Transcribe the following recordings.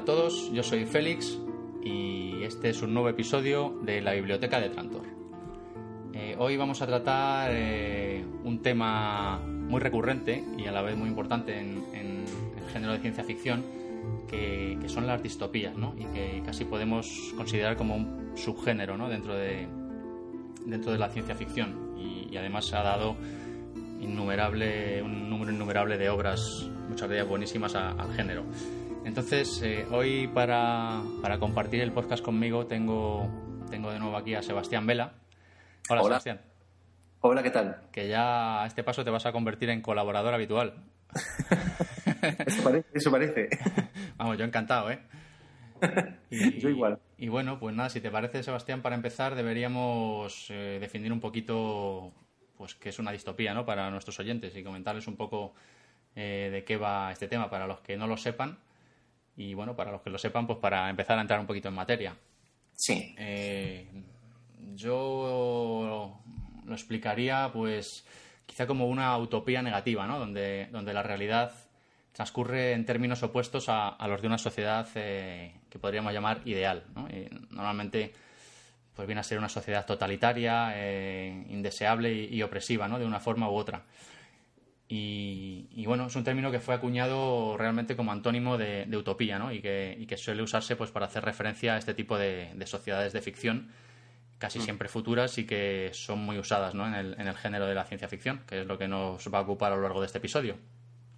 A todos, yo soy Félix y este es un nuevo episodio de la Biblioteca de Trantor. Eh, hoy vamos a tratar eh, un tema muy recurrente y a la vez muy importante en, el género de ciencia ficción, que, son las distopías, ¿no? y que casi podemos considerar como un subgénero ¿no? dentro, de, dentro de la ciencia ficción. Y, además ha dado innumerable, un número innumerable de obras, muchas de ellas buenísimas, al género. Entonces, eh, hoy para, compartir el podcast conmigo tengo, tengo de nuevo aquí a Sebastián Vela. Hola, Sebastián. Hola, ¿qué tal? Que ya a este paso te vas a convertir en colaborador habitual. eso, parece, Vamos, yo encantado, ¿eh? yo igual. Y, bueno, pues nada, si te parece, Sebastián, para empezar deberíamos eh, definir un poquito pues qué es una distopía, ¿no? Para nuestros oyentes y comentarles un poco eh, de qué va este tema para los que no lo sepan y bueno, para los que lo sepan, pues para empezar a entrar un poquito en materia. Sí. Eh, yo lo explicaría, pues, quizá como una utopía negativa, ¿no? Donde, donde la realidad transcurre en términos opuestos a, los de una sociedad eh, que podríamos llamar ideal, ¿no? normalmente, pues viene a ser una sociedad totalitaria, eh, indeseable y, y, opresiva, ¿no? De una forma u otra. Y, bueno, es un término que fue acuñado realmente como antónimo de, utopía, ¿no? Y que, que, suele usarse pues para hacer referencia a este tipo de, sociedades de ficción, casi mm. siempre futuras y que son muy usadas ¿no? en, el, en el género de la ciencia ficción, que es lo que nos va a ocupar a lo largo de este episodio.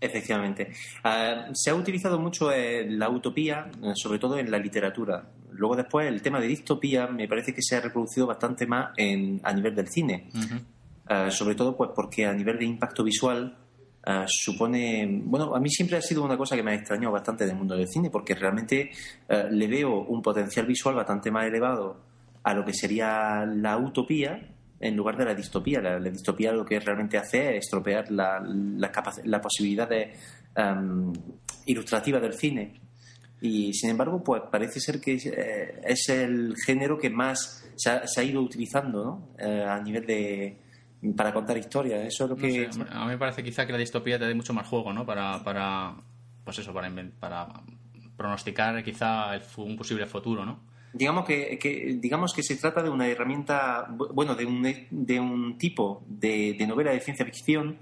Efectivamente. Ah, se ha utilizado mucho eh, la utopía, eh, sobre todo en la literatura. Luego después el tema de distopía me parece que se ha reproducido bastante más en, a nivel del cine. Ah, sobre todo pues porque a nivel de impacto visual Ah, supone, bueno, a mí siempre ha sido una cosa que me ha extrañado bastante del mundo del cine, porque realmente ah, le veo un potencial visual bastante más elevado a lo que sería la utopía en lugar de la distopía. La, distopía lo que realmente hace es estropear la, la, posibilidad de, ilustrativa del cine. Y sin embargo, pues parece ser que eh, es el género que más se ha, ido utilizando ¿no? Eh, a nivel de, para contar historias. Eso es lo que. a mí me parece quizá que la distopía te dé mucho más juego, ¿no? Para, para pues eso, para, para pronosticar quizá un posible futuro, ¿no? Digamos que, que, digamos que se trata de una herramienta, bueno, de un, de un tipo de, novela de ciencia ficción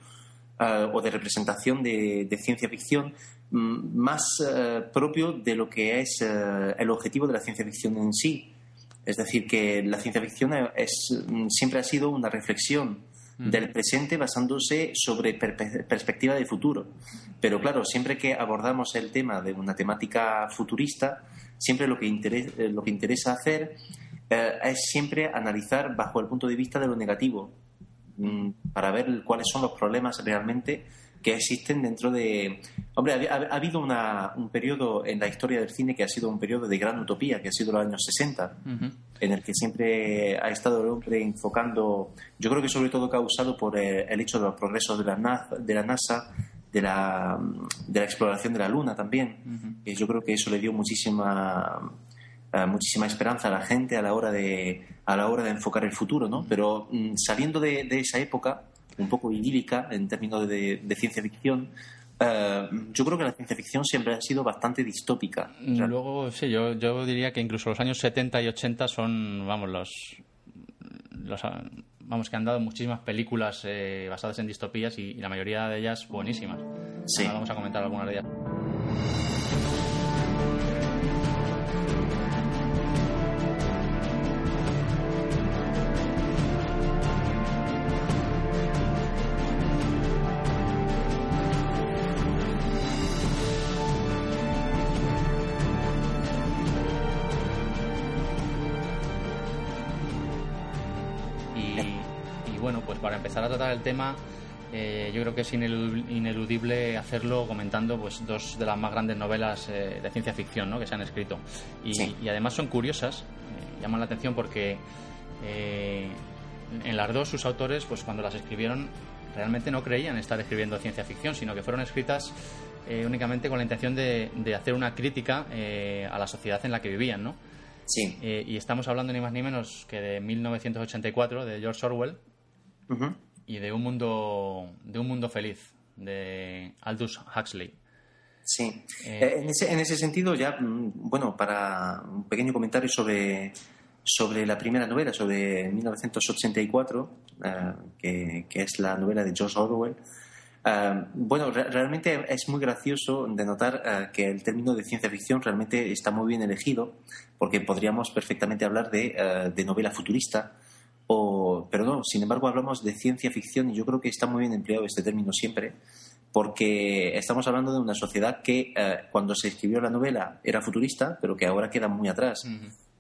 eh, o de representación de, ciencia ficción mm, más eh, propio de lo que es eh, el objetivo de la ciencia ficción en sí. Es decir, que la ciencia ficción es, mm, siempre ha sido una reflexión del presente basándose sobre perspectiva de futuro. Pero claro, siempre que abordamos el tema de una temática futurista, siempre lo que, interesa, eh, lo que interesa hacer eh, es siempre analizar bajo el punto de vista de lo negativo, mm, para ver cuáles son los problemas realmente que existen dentro de... Hombre, ha, habido un periodo en la historia del cine que ha sido un periodo de gran utopía, que ha sido los años 60, en el que siempre ha estado el hombre enfocando, yo creo que sobre todo causado por eh, el, hecho de los progresos de la, NASA, de la NASA, de la, de la exploración de la Luna también. y yo creo que eso le dio muchísima eh, muchísima esperanza a la gente a la hora de a la hora de enfocar el futuro, ¿no? Pero mm, saliendo de, de, esa época, un poco idílica en términos de, ciencia ficción, eh, yo creo que la ciencia ficción siempre ha sido bastante distópica. Luego, sí, yo, yo diría que incluso los años 70 y 80 son, vamos, los, los vamos, que han dado muchísimas películas eh, basadas en distopías y, la mayoría de ellas buenísimas. Sí. vamos a comentar algunas de ellas. El tema, eh, yo creo que es ineludible hacerlo comentando pues dos de las más grandes novelas eh, de ciencia ficción que se han escrito. Y, además son curiosas, eh, llaman la atención porque en las dos sus autores, pues cuando las escribieron, realmente no creían estar escribiendo ciencia ficción, sino que fueron escritas únicamente con la intención de, hacer una crítica a la sociedad en la que vivían, ¿no? Sí. y estamos hablando ni más ni menos que de 1984, de George Orwell, y de un mundo de un mundo feliz de Aldous Huxley. Sí. Eh, en, ese, en ese sentido, ya, mm, bueno, para un pequeño comentario sobre, sobre la primera novela, sobre 1984, que, que, es la novela de George Orwell. bueno, realmente es muy gracioso de notar que el término de ciencia ficción realmente está muy bien elegido, porque podríamos perfectamente hablar de, de novela futurista, o, pero no, sin embargo hablamos de ciencia ficción y yo creo que está muy bien empleado este término siempre, porque estamos hablando de una sociedad que eh, cuando se escribió la novela era futurista, pero que ahora queda muy atrás.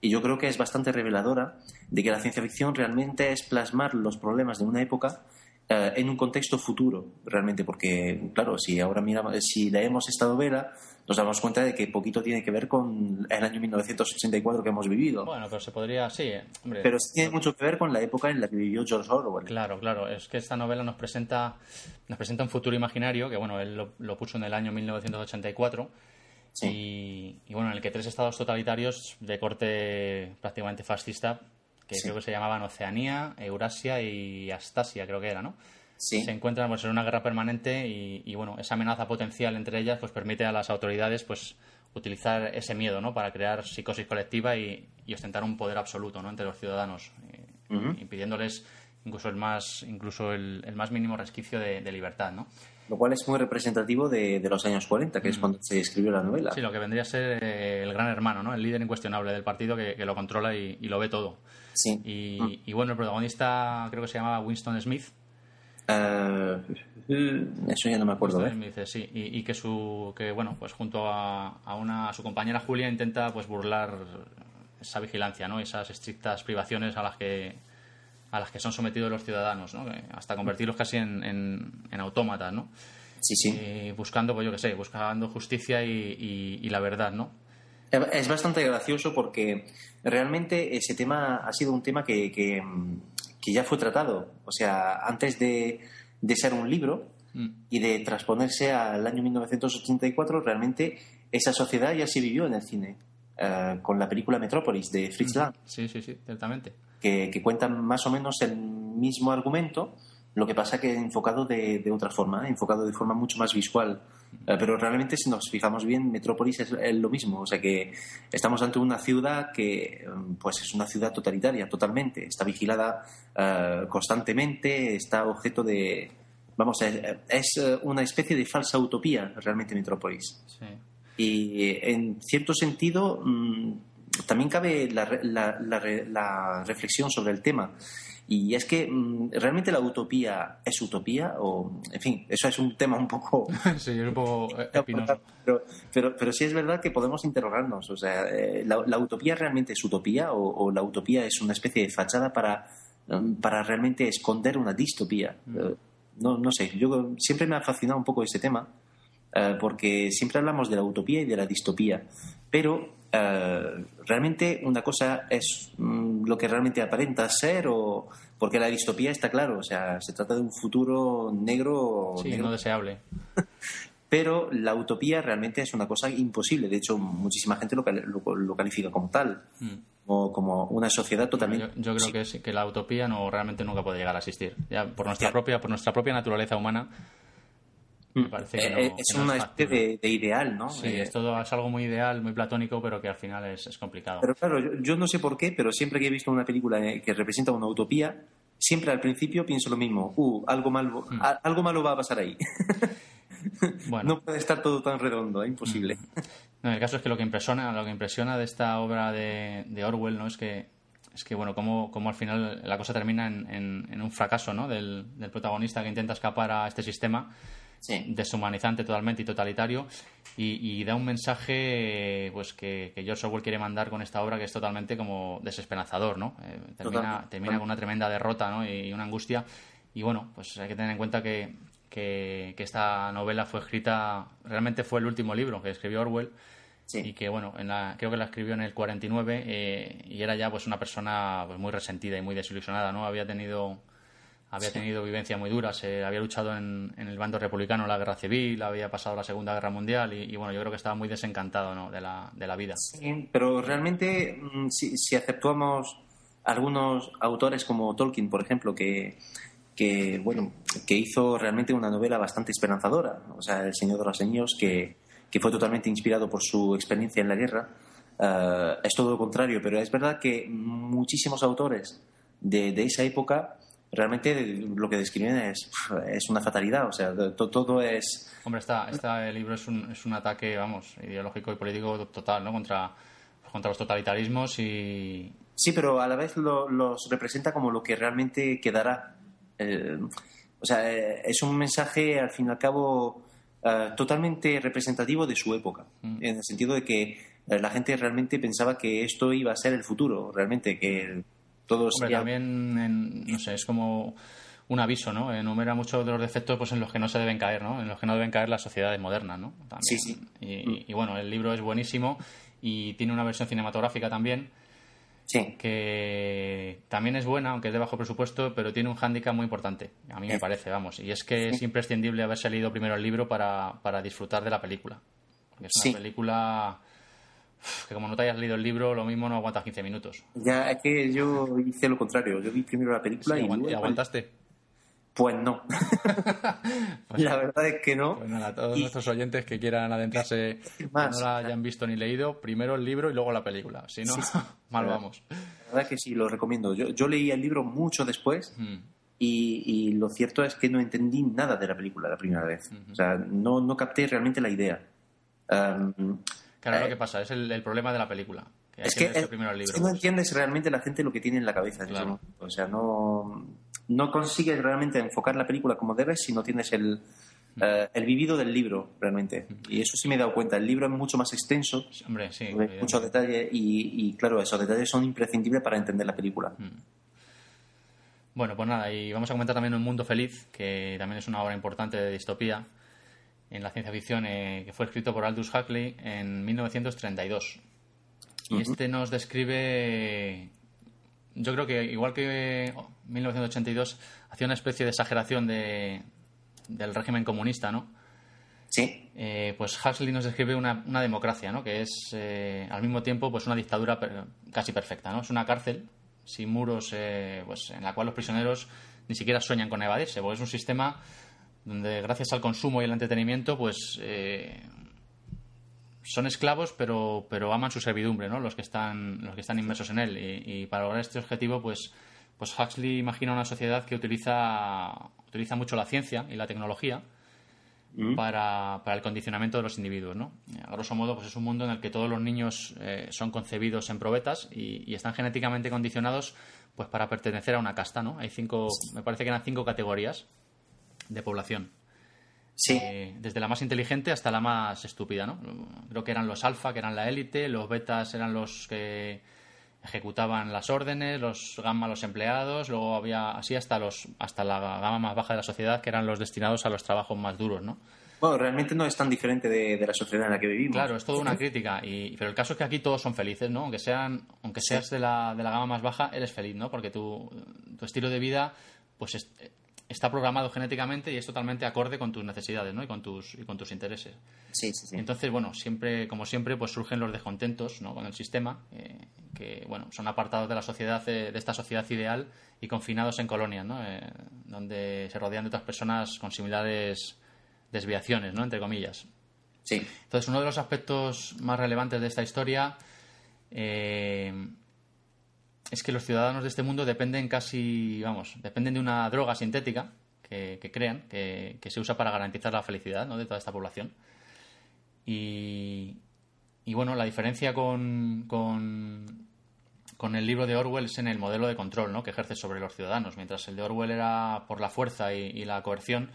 Y yo creo que es bastante reveladora de que la ciencia ficción realmente es plasmar los problemas de una época eh, en un contexto futuro, realmente, porque, claro, si ahora miramos, si leemos esta novela, nos damos cuenta de que poquito tiene que ver con el año 1984 que hemos vivido. Bueno, pero se podría, sí, hombre. Pero sí tiene mucho que ver con la época en la que vivió George Orwell. Claro, claro, es que esta novela nos presenta, nos presenta un futuro imaginario, que bueno, él lo, puso en el año 1984. Y, bueno, en el que tres estados totalitarios de corte prácticamente fascista, que creo que se llamaban Oceanía, Eurasia y Astasia, creo que era, ¿no? Se encuentran pues, en una guerra permanente y, bueno, esa amenaza potencial entre ellas pues permite a las autoridades pues utilizar ese miedo ¿no? para crear psicosis colectiva y, ostentar un poder absoluto ¿no? entre los ciudadanos, eh, impidiéndoles incluso el más, incluso el, más mínimo resquicio de, libertad. ¿no? Lo cual es muy representativo de, los años 40, que es cuando se escribió la novela. Sí, lo que vendría a ser eh, el gran hermano, ¿no? el líder incuestionable del partido que, lo controla y, lo ve todo. Sí. Y, y, bueno, el protagonista creo que se llamaba Winston Smith, eh, eso ya no me acuerdo. ¿eh? dice, sí, y, que su que bueno, pues junto a, una su compañera Julia intenta pues burlar esa vigilancia, ¿no? Esas estrictas privaciones a las que a las que son sometidos los ciudadanos, ¿no? Hasta convertirlos casi en, en, autómatas, ¿no? Sí, sí. buscando, pues yo qué sé, buscando justicia y, la verdad, ¿no? Es bastante gracioso porque realmente ese tema ha sido un tema que, que ya fue tratado. O sea, antes de, ser un libro mm. y de transponerse al año 1984, realmente esa sociedad ya se vivió en el cine. Eh, con la película Metrópolis de Fritz Lang. Sí, sí, sí, ciertamente. Que, que cuentan más o menos el mismo argumento, lo que pasa que enfocado de, de otra forma, ¿eh? enfocado de forma mucho más visual. Eh, pero realmente, si nos fijamos bien, Metrópolis es, lo mismo. O sea que estamos ante una ciudad que mm, pues es una ciudad totalitaria, totalmente. Está vigilada eh, constantemente, está objeto de. Vamos, es, es una especie de falsa utopía, realmente, Metrópolis. Sí. Y en cierto sentido, mm, también cabe la, la, la reflexión sobre el tema. Y es que mm, realmente la utopía es utopía o, en fin, eso es un tema un poco... sí, es un poco espinoso. Pero, pero, pero, sí es verdad que podemos interrogarnos. O sea, eh, ¿la, utopía realmente es utopía o, la utopía es una especie de fachada para, mm, para realmente esconder una distopía? Mm. Eh, no, no sé, yo siempre me ha fascinado un poco este tema eh, porque siempre hablamos de la utopía y de la distopía, pero eh, realmente una cosa es mm, lo que realmente aparenta ser o porque la distopía está claro, o sea, se trata de un futuro negro, sí, no deseable. Pero la utopía realmente es una cosa imposible. De hecho, muchísima gente lo, lo, califica como tal, mm. o como una sociedad totalmente. Yo, creo que, que la utopía no realmente nunca puede llegar a existir. Ya por nuestra propia, por nuestra propia naturaleza humana, Mm. Eh, es una especie de, ideal, ¿no? Sí, eh, es, todo, es algo muy ideal, muy platónico, pero que al final es, complicado. Pero claro, yo, no sé por qué, pero siempre que he visto una película eh, que representa una utopía, siempre al principio pienso lo mismo. Uh, algo malo, mm. algo malo va a pasar ahí. No puede estar todo tan redondo, es imposible. Mm. No, el caso es que lo que impresiona, lo que impresiona de esta obra de, Orwell, ¿no? Es que es que bueno, como, como al final la cosa termina en, en, un fracaso, ¿no? Del, del protagonista que intenta escapar a este sistema deshumanizante totalmente y totalitario y, da un mensaje pues que, George Orwell quiere mandar con esta obra que es totalmente como desesperanzador, ¿no? Eh, termina, termina con una tremenda derrota ¿no? y una angustia y bueno, pues hay que tener en cuenta que, que, esta novela fue escrita, realmente fue el último libro que escribió Orwell y que bueno, en la, creo que la escribió en el 49 eh, y era ya pues una persona pues, muy resentida y muy desilusionada, ¿no? Había tenido había tenido vivencia muy dura, se había luchado en, el bando republicano en la guerra civil, había pasado la Segunda Guerra Mundial y, bueno, yo creo que estaba muy desencantado ¿no? de, la, de la vida. Sí, pero realmente mm, si, si aceptamos algunos autores como Tolkien, por ejemplo, que, que, bueno, que hizo realmente una novela bastante esperanzadora, o sea, El Señor de los Anillos, que, que fue totalmente inspirado por su experiencia en la guerra. Eh, es todo lo contrario, pero es verdad que muchísimos autores de, de esa época realmente lo que describen es, es una fatalidad, o sea, todo, es... Hombre, está, está, el libro es un, es un ataque, vamos, ideológico y político total, ¿no? Contra, contra los totalitarismos y... Sí, pero a la vez los representa como lo que realmente quedará. Eh, o sea, eh, es un mensaje, al fin y al cabo, eh, totalmente representativo de su época, mm. en el sentido de que la gente realmente pensaba que esto iba a ser el futuro, realmente, que todo también, no sé, es como un aviso, ¿no? Enumera muchos de los defectos pues, en los que no se deben caer, ¿no? En los que no deben caer las sociedades modernas, ¿no? Sí, sí. Y, bueno, el libro es buenísimo y tiene una versión cinematográfica también. Sí. Que también es buena, aunque es de bajo presupuesto, pero tiene un hándicap muy importante, a mí me parece, vamos. Y es que es imprescindible haberse leído primero el libro para, para disfrutar de la película. es una película que como no te hayas leído el libro, lo mismo no aguantas 15 minutos. Ya, es que yo hice lo contrario. Yo vi primero la película y, aguantaste? Pues no. Pues la verdad es que no. Pues nada, a todos nuestros oyentes que quieran adentrarse, que no la hayan visto ni leído, primero el libro y luego la película. Si no, mal vamos. La verdad es que sí, lo recomiendo. Yo, yo leí el libro mucho después. Mm. Y, lo cierto es que no entendí nada de la película la primera vez. O sea, no, no capté realmente la idea. Claro, lo que pasa, es el, problema de la película. es, que, no entiendes realmente la gente lo que tiene en la cabeza. O sea, no, no consigues realmente enfocar la película como debes si no tienes el, mm. eh, el vivido del libro, realmente. Y eso sí me he dado cuenta. El libro es mucho más extenso. Hombre, sí. Muchos detalles y, claro, esos detalles son imprescindibles para entender la película. Mm. Bueno, pues nada, y vamos a comentar también Un Mundo Feliz, que también es una obra importante de distopía en la ciencia ficción eh, que fue escrito por Aldous Huxley en 1932. Y este nos describe, yo creo que igual que 1982, hacía una especie de exageración de, del régimen comunista, ¿no? Sí. Eh, pues Huxley nos describe una, una democracia, ¿no? Que es eh, al mismo tiempo pues una dictadura casi perfecta, ¿no? Es una cárcel sin muros, pues en la cual los prisioneros ni siquiera sueñan con evadirse, porque es un sistema donde gracias al consumo y el entretenimiento, pues eh, son esclavos, pero, pero aman su servidumbre, ¿no? Los que están, los que están inmersos en él. Y, para lograr este objetivo, pues, pues Huxley imagina una sociedad que utiliza, utiliza mucho la ciencia y la tecnología mm. para, para, el condicionamiento de los individuos, ¿no? A grosso modo, pues es un mundo en el que todos los niños eh, son concebidos en probetas y, y, están genéticamente condicionados pues para pertenecer a una casta, ¿no? Hay cinco, me parece que eran cinco categorías de población. Sí. Eh, desde la más inteligente hasta la más estúpida, ¿no? Creo que eran los alfa, que eran la élite, los betas eran los que ejecutaban las órdenes, los gamma los empleados, luego había así hasta los hasta la gama más baja de la sociedad que eran los destinados a los trabajos más duros, ¿no? Bueno, realmente no es tan diferente de, la sociedad en la que vivimos. Claro, es toda una crítica. Y, pero el caso es que aquí todos son felices, ¿no? Aunque sean, aunque seas de la, de la gama más baja, eres feliz, ¿no? Porque tu, tu estilo de vida, pues es, está programado genéticamente y es totalmente acorde con tus necesidades ¿no? y, con tus, y con tus intereses. Sí, sí, sí. Entonces, bueno, siempre, como siempre, pues surgen los descontentos ¿no? con el sistema, eh, que bueno, son apartados de la sociedad, eh, de esta sociedad ideal y confinados en colonias, ¿no? Eh, donde se rodean de otras personas con similares desviaciones, ¿no? entre comillas. Sí. Entonces, uno de los aspectos más relevantes de esta historia es que los ciudadanos de este mundo dependen casi, vamos, dependen de una droga sintética que, crean, que, se usa para garantizar la felicidad ¿no? de toda esta población. Y, bueno, la diferencia con, el libro de Orwell es en el modelo de control ¿no? que ejerce sobre los ciudadanos. Mientras el de Orwell era por la fuerza y, la coerción,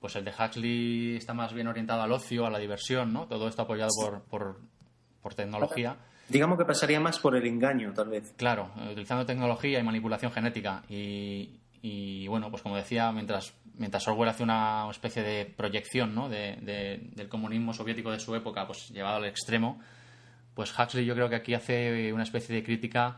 pues el de Huxley está más bien orientado al ocio, a la diversión, ¿no? Todo esto apoyado por tecnología. Digamos que pasaría más por el engaño, tal vez. Claro, utilizando tecnología y manipulación genética. Y, bueno, pues como decía, mientras, mientras Orwell hace una especie de proyección ¿no? de, del comunismo soviético de su época, pues llevado al extremo, pues Huxley yo creo que aquí hace una especie de crítica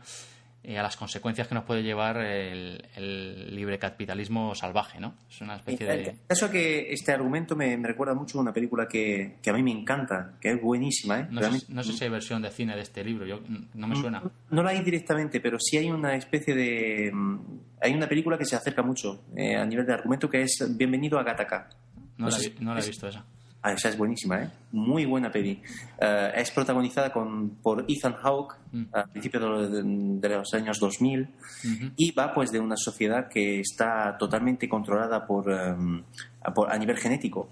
eh, a las consecuencias que nos puede llevar el, libre capitalismo salvaje, ¿no? Es una especie de... Eso que este argumento me, recuerda mucho a una película que, a mí me encanta, que es buenísima, ¿eh? No, sé, si hay versión de cine de este libro, yo, no me suena. No, la hay directamente, pero sí hay una especie de... Mm, hay una película que se acerca mucho eh, a nivel de argumento que es Bienvenido a Gataka. No, la, he visto esa. Ah, esa es buenísima, ¿eh? Muy buena peli. Eh, es protagonizada con, por Ethan Hawke Mm. a principios de, de los años 2000 y va pues de una sociedad que está totalmente controlada por, em, por- a nivel genético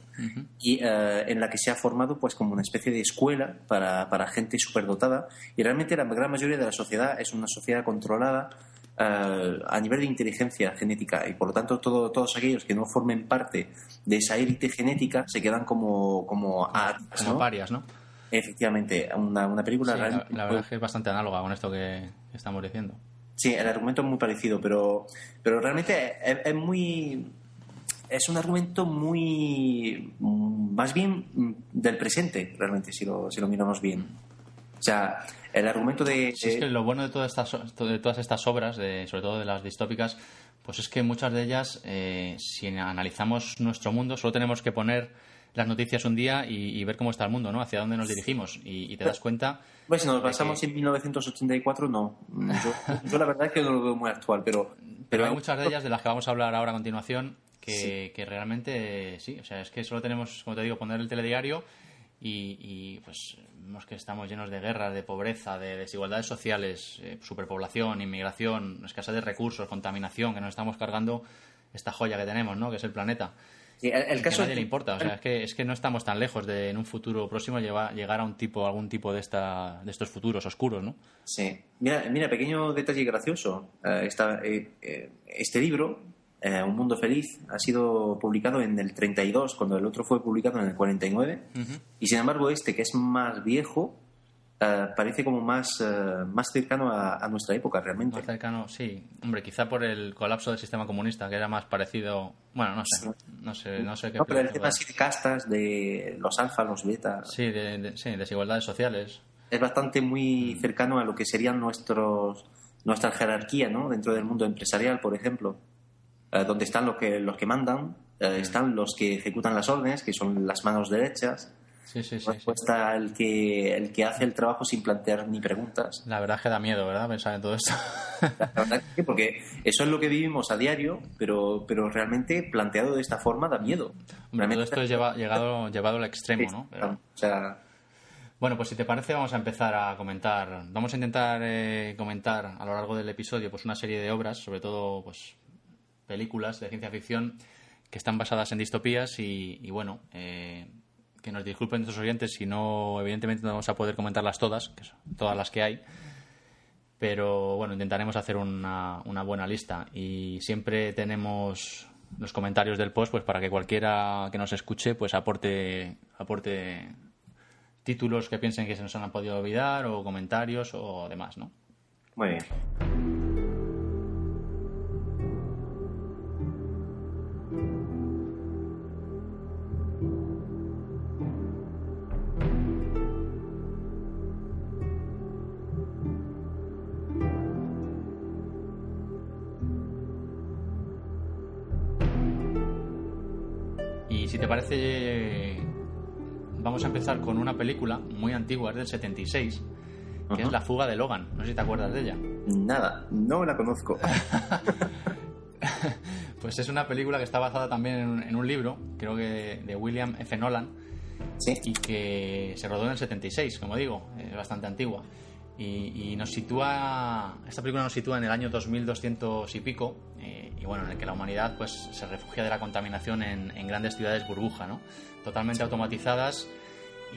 y eh, en la que se ha formado pues como una especie de escuela para, para gente superdotada y realmente la gran mayoría de la sociedad es una sociedad controlada eh, a nivel de inteligencia genética y por lo tanto todo- todos aquellos que no formen parte de esa élite genética se quedan como como, Como ¿no? parias, ¿no? efectivamente una, una película Sí, realmente la verdad es que es bastante análoga con esto que estamos diciendo. Sí, el argumento es muy parecido, pero, pero realmente es, es muy. Es un argumento muy. más bien del presente, realmente, si lo, si lo miramos bien. O sea, el argumento de. Sí, es que lo bueno de todas estas, de todas estas obras, de, sobre todo de las distópicas, pues es que muchas de ellas, eh, si analizamos nuestro mundo, solo tenemos que poner las noticias un día y, y ver cómo está el mundo, ¿no? Hacia dónde nos dirigimos. Y, y te das cuenta. Pues si nos basamos que- en 1984, no. Yo, yo la verdad es que no lo veo muy actual, pero. Pero hay muchas de ellas de las que vamos a hablar ahora a continuación que, que realmente sí, o sea, es que solo tenemos, como te digo, poner el telediario y, y, pues vemos que estamos llenos de guerras, de pobreza, de desigualdades sociales, eh, superpoblación, inmigración, escasez de recursos, contaminación, que nos estamos cargando esta joya que tenemos, ¿no? Que es el planeta. Sí, el, el que caso a nadie es le importa, o sea, es que, es que no estamos tan lejos de en un futuro próximo llevar, llegar a un tipo, algún tipo de esta, de estos futuros oscuros, ¿no? Sí. Mira, mira pequeño detalle gracioso. Esta- eh, eh, este libro, eh, Un Mundo Feliz, ha sido publicado en el 32, cuando el otro fue publicado en el 49. Y sin embargo, este, que es más viejo, eh, parece como más, eh, más cercano a, a nuestra época realmente. Más cercano, sí. Hombre, quizá por el colapso del sistema comunista, que era más parecido. Bueno, no sé. No sé, no sé qué. No, pero el tema de castas, de los alfa, los beta, Sí, de, de- sí, desigualdades sociales. es bastante muy cercano a lo que serían nuestros nuestra jerarquía ¿no? dentro del mundo empresarial, por ejemplo, eh, donde están los que, los que mandan, eh, están los que ejecutan las órdenes, que son las manos derechas, Sí, sí, sí. Está el que, el que hace el trabajo sin plantear ni preguntas. La verdad es que da miedo, ¿verdad? Pensar en todo esto. La verdad es que porque eso es lo que vivimos a diario, pero, pero realmente planteado de esta forma da miedo. Hombre, todo esto es lleva- llegado, llevado al extremo, ¿no? Pero- O sea, Bueno, pues si te parece vamos a empezar a comentar. Vamos a intentar eh, comentar a lo largo del episodio pues una serie de obras, sobre todo pues películas de ciencia ficción que están basadas en distopías y, bueno, eh, que nos disculpen nuestros oyentes si no, evidentemente no vamos a poder comentarlas todas, que son todas las que hay. Pero bueno, intentaremos hacer una, una buena lista y siempre tenemos los comentarios del post pues para que cualquiera que nos escuche pues aporte aporte títulos que piensen que se nos han podido olvidar o comentarios o demás, ¿no? muy bien. Parece, vamos a empezar con una película muy antigua, es del 76, que es La fuga de Logan. No sé si te acuerdas de ella. Nada, no la conozco. Pues es una película que está basada también en un, en un libro, creo que de William F. Nolan, Sí, y que se rodó en el 76, como digo, es bastante antigua. Y, y nos sitúa, esta película nos sitúa en el año 2200 y pico, eh, y bueno, en el que la humanidad pues se refugia de la contaminación en, en grandes ciudades burbuja, ¿no? Totalmente automatizadas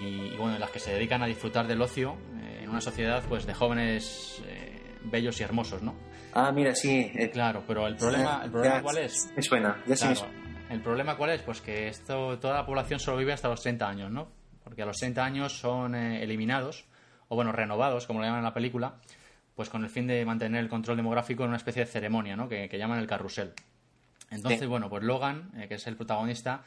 y, y, bueno, en las que se dedican a disfrutar del ocio eh, en una sociedad pues de jóvenes eh, bellos y hermosos, ¿no? Ah, mira, sí. eh, Claro, pero el problema, el problema ya ¿cuál es? Me suena, ya sí me Claro. suena. El problema cuál es? Pues que esto, toda la población solo vive hasta los 30 años, ¿no? Porque a los 30 años son eh, eliminados, o bueno, renovados, como lo llaman en la película, pues con el fin de mantener el control demográfico en una especie de ceremonia, ¿no? Que, que llaman el carrusel. Entonces, Sí. bueno, pues Logan, eh, que es el protagonista,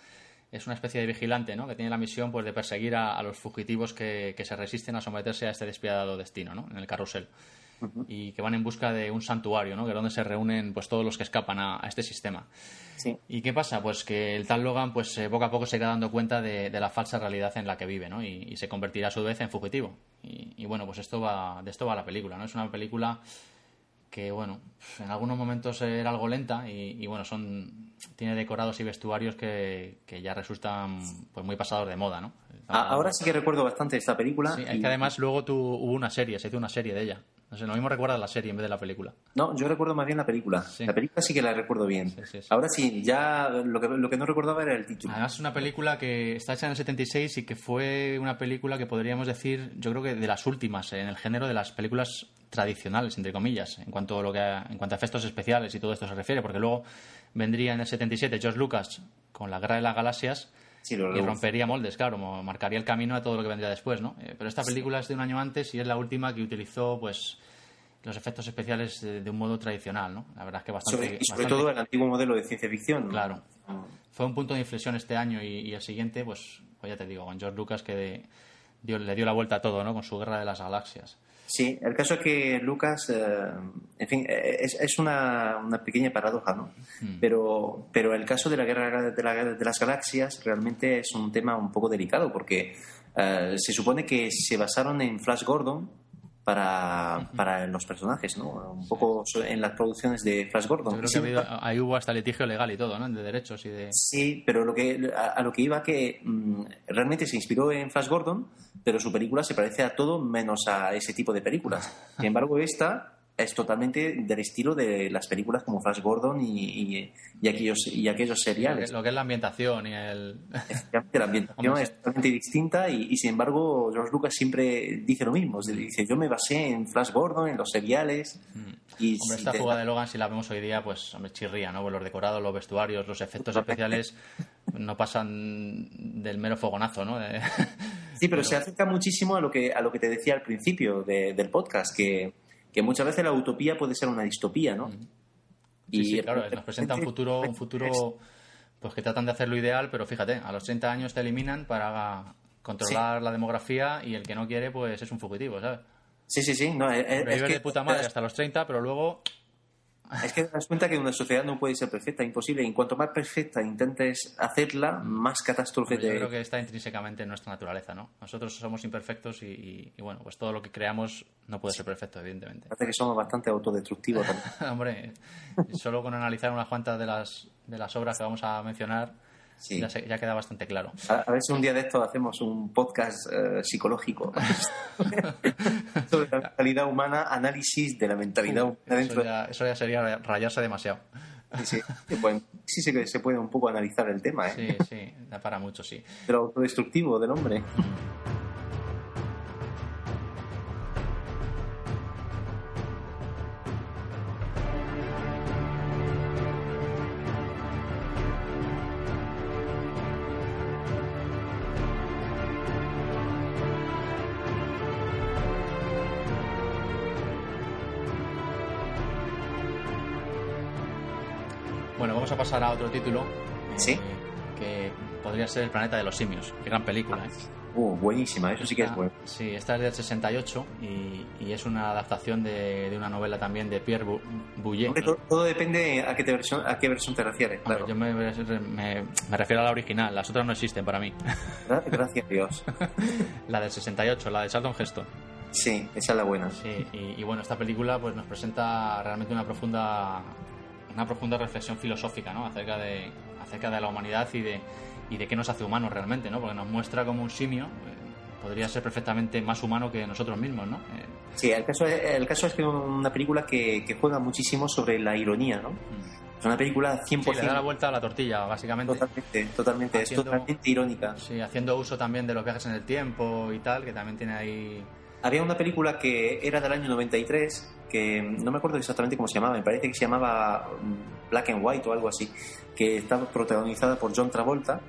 es una especie de vigilante, ¿no? Que tiene la misión, pues, de perseguir a, a los fugitivos que, que se resisten a someterse a este despiadado destino, ¿no? En el carrusel. Y que van en busca de un santuario, ¿no? Que es donde se reúnen, pues, todos los que escapan a- a este sistema. Sí. ¿Y qué pasa? Pues que el tal Logan, pues eh, poco a poco se irá dando cuenta de, de la falsa realidad en la que vive, ¿no? Y, y se convertirá a su vez en fugitivo. Y, y bueno, pues esto va, de esto va la película, ¿no? Es una película que bueno, en algunos momentos era algo lenta y, y bueno, son tiene decorados y vestuarios que, que, ya resultan pues muy pasados de moda, ¿no? Ahora sí que recuerdo bastante esta película. Sí, es que además luego tu, hubo una serie, se hizo una serie de ella. No sé, lo mismo recuerdas la serie en vez de la película. No, yo recuerdo más bien la película. La película sí que la recuerdo bien. Ahora sí, ya lo que, lo que no recordaba era el título. Además es una película que está hecha en el 76 y que fue una película que podríamos decir, yo creo que de las últimas en el género de las películas tradicionales, entre comillas, en cuanto a, lo que, en cuanto a efectos especiales y todo esto se refiere, porque luego vendría en el 77 George Lucas con la Guerra de las Galaxias y rompería moldes, claro, marcaría el camino a todo lo que vendría después, ¿no? Eh, pero esta película es de un año antes y es la última que utilizó, pues, los efectos especiales de, un modo tradicional, ¿no? La verdad es que bastante... y sobre todo el antiguo modelo de ciencia ficción. Claro. Fue un punto de inflexión este año y, el siguiente, pues, pues, ya te digo, con George Lucas que le dio la vuelta a todo, ¿no? Con su Guerra de las Galaxias. Sí, el caso es que Lucas, eh, en fin, eh, es, es una, una, pequeña paradoja, ¿no? Hmm. Pero, pero el caso de la guerra de, la, de, las galaxias realmente es un tema un poco delicado porque eh, se supone que se basaron en Flash Gordon para, para los personajes, ¿no? Un poco en las producciones de Flash Gordon. Yo creo que ahí hubo hasta litigio legal y todo, ¿no? De derechos y de... Sí, pero lo que, a, lo que iba que mm, realmente se inspiró en Flash Gordon pero su película se parece a todo menos a ese tipo de películas. Sin embargo, esta es totalmente del estilo de las películas como Flash Gordon y, y, aquellos, y aquellos seriales. Lo que es la ambientación y el... La ambientación es totalmente distinta y, sin embargo George Lucas siempre dice lo mismo. Dice, yo me basé en Flash Gordon, en los seriales... Mm. Y hombre, esta fuga de Logan, si la vemos hoy día, pues me chirría, ¿no? Pues los decorados, los vestuarios, los efectos especiales no pasan del mero fogonazo, ¿no? Sí, pero, se acerca muchísimo a lo que, a lo que te decía al principio del podcast, que, que muchas veces la utopía puede ser una distopía, ¿no? Sí, y claro, nos presenta un futuro, un futuro pues que tratan de hacerlo ideal, pero fíjate, a los 30 años te eliminan para controlar la demografía y el que no quiere, pues es un fugitivo, ¿sabes? Sí, sí, sí. No, es, que, de puta madre hasta los 30, pero luego es que te das cuenta que una sociedad no puede ser perfecta, imposible. Y cuanto más perfecta intentes hacerla, más catástrofe te... Yo creo que está intrínsecamente en nuestra naturaleza, ¿no? Nosotros somos imperfectos y, bueno, pues todo lo que creamos no puede ser perfecto, evidentemente. Parece que somos bastante autodestructivos también. Hombre, solo con analizar unas cuantas de las, de las obras que vamos a mencionar ya, queda bastante claro. A, ver si un día de esto hacemos un podcast eh, psicológico sobre la mentalidad humana, análisis de la mentalidad humana dentro. Eso ya, sería rayarse demasiado. Sí, sí, sí, se puede un poco analizar el tema. ¿eh? Sí, sí, da para mucho, sí. Pero autodestructivo del hombre. Pasar a otro título. Sí. Eh, que podría ser El planeta de los simios. Qué gran película, ¿eh? Uh, buenísima, eso sí que es bueno. Sí, esta es del 68 y, y es una adaptación de, de, una novela también de Pierre Bouillet. todo, depende a qué, versión, a qué versión te refieres, claro. yo me, me, me, refiero a la original, las otras no existen para mí. Gracias a Dios. la del 68, la de Charlton Heston. Sí, esa es la buena. Sí, y, y, bueno, esta película pues nos presenta realmente una profunda una profunda reflexión filosófica ¿no? acerca, de, acerca de la humanidad y de, y de qué nos hace humanos realmente, ¿no? porque nos muestra como un simio eh, podría ser perfectamente más humano que nosotros mismos. ¿no? Eh, sí, el caso, es, el caso es que es una película que, que juega muchísimo sobre la ironía. ¿no? Mm. Es una película 100%. Sí, le da la vuelta a la tortilla, básicamente. Totalmente, totalmente. es totalmente irónica. Sí, haciendo uso también de los viajes en el tiempo y tal, que también tiene ahí. Había una película que era del año 93 que no me acuerdo exactamente cómo se llamaba, me parece que se llamaba mm, Black and White o algo así, que estaba protagonizada por John Travolta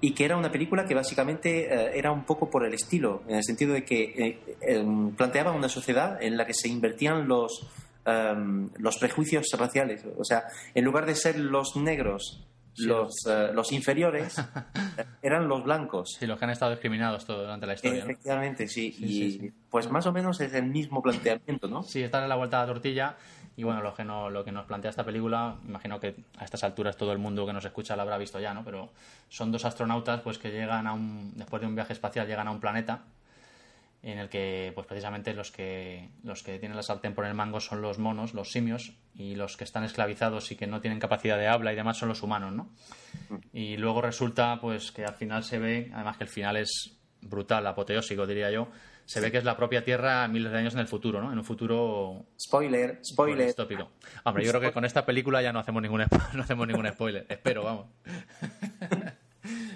y que era una película que básicamente eh, era un poco por el estilo, en el sentido de que eh, em, planteaba una sociedad en la que se invertían los, em, los prejuicios raciales. O sea, en lugar de ser los negros los, eh, los inferiores eran los blancos. Sí, los que han estado discriminados todo durante la historia. Efectivamente, sí. y pues más o menos es el mismo planteamiento, ¿no? Sí, está en la vuelta a la tortilla. Y bueno, lo que, no, lo que nos plantea esta película, imagino que a estas alturas todo el mundo que nos escucha la habrá visto ya, ¿no? Pero son dos astronautas pues que llegan a un, después de un viaje espacial, llegan a un planeta en el que pues precisamente los que los que tienen la sartén por el mango son los monos, los simios, y los que están esclavizados y que no tienen capacidad de habla y demás son los humanos, ¿no? Y luego resulta pues que al final se ve, además que el final es brutal, apoteósico diría yo, se ve que es la propia Tierra miles de años en el futuro, ¿no? En un futuro spoiler, spoiler. distópico. Hombre, yo creo que con esta película ya no hacemos ningún no hacemos ningún spoiler, espero, vamos.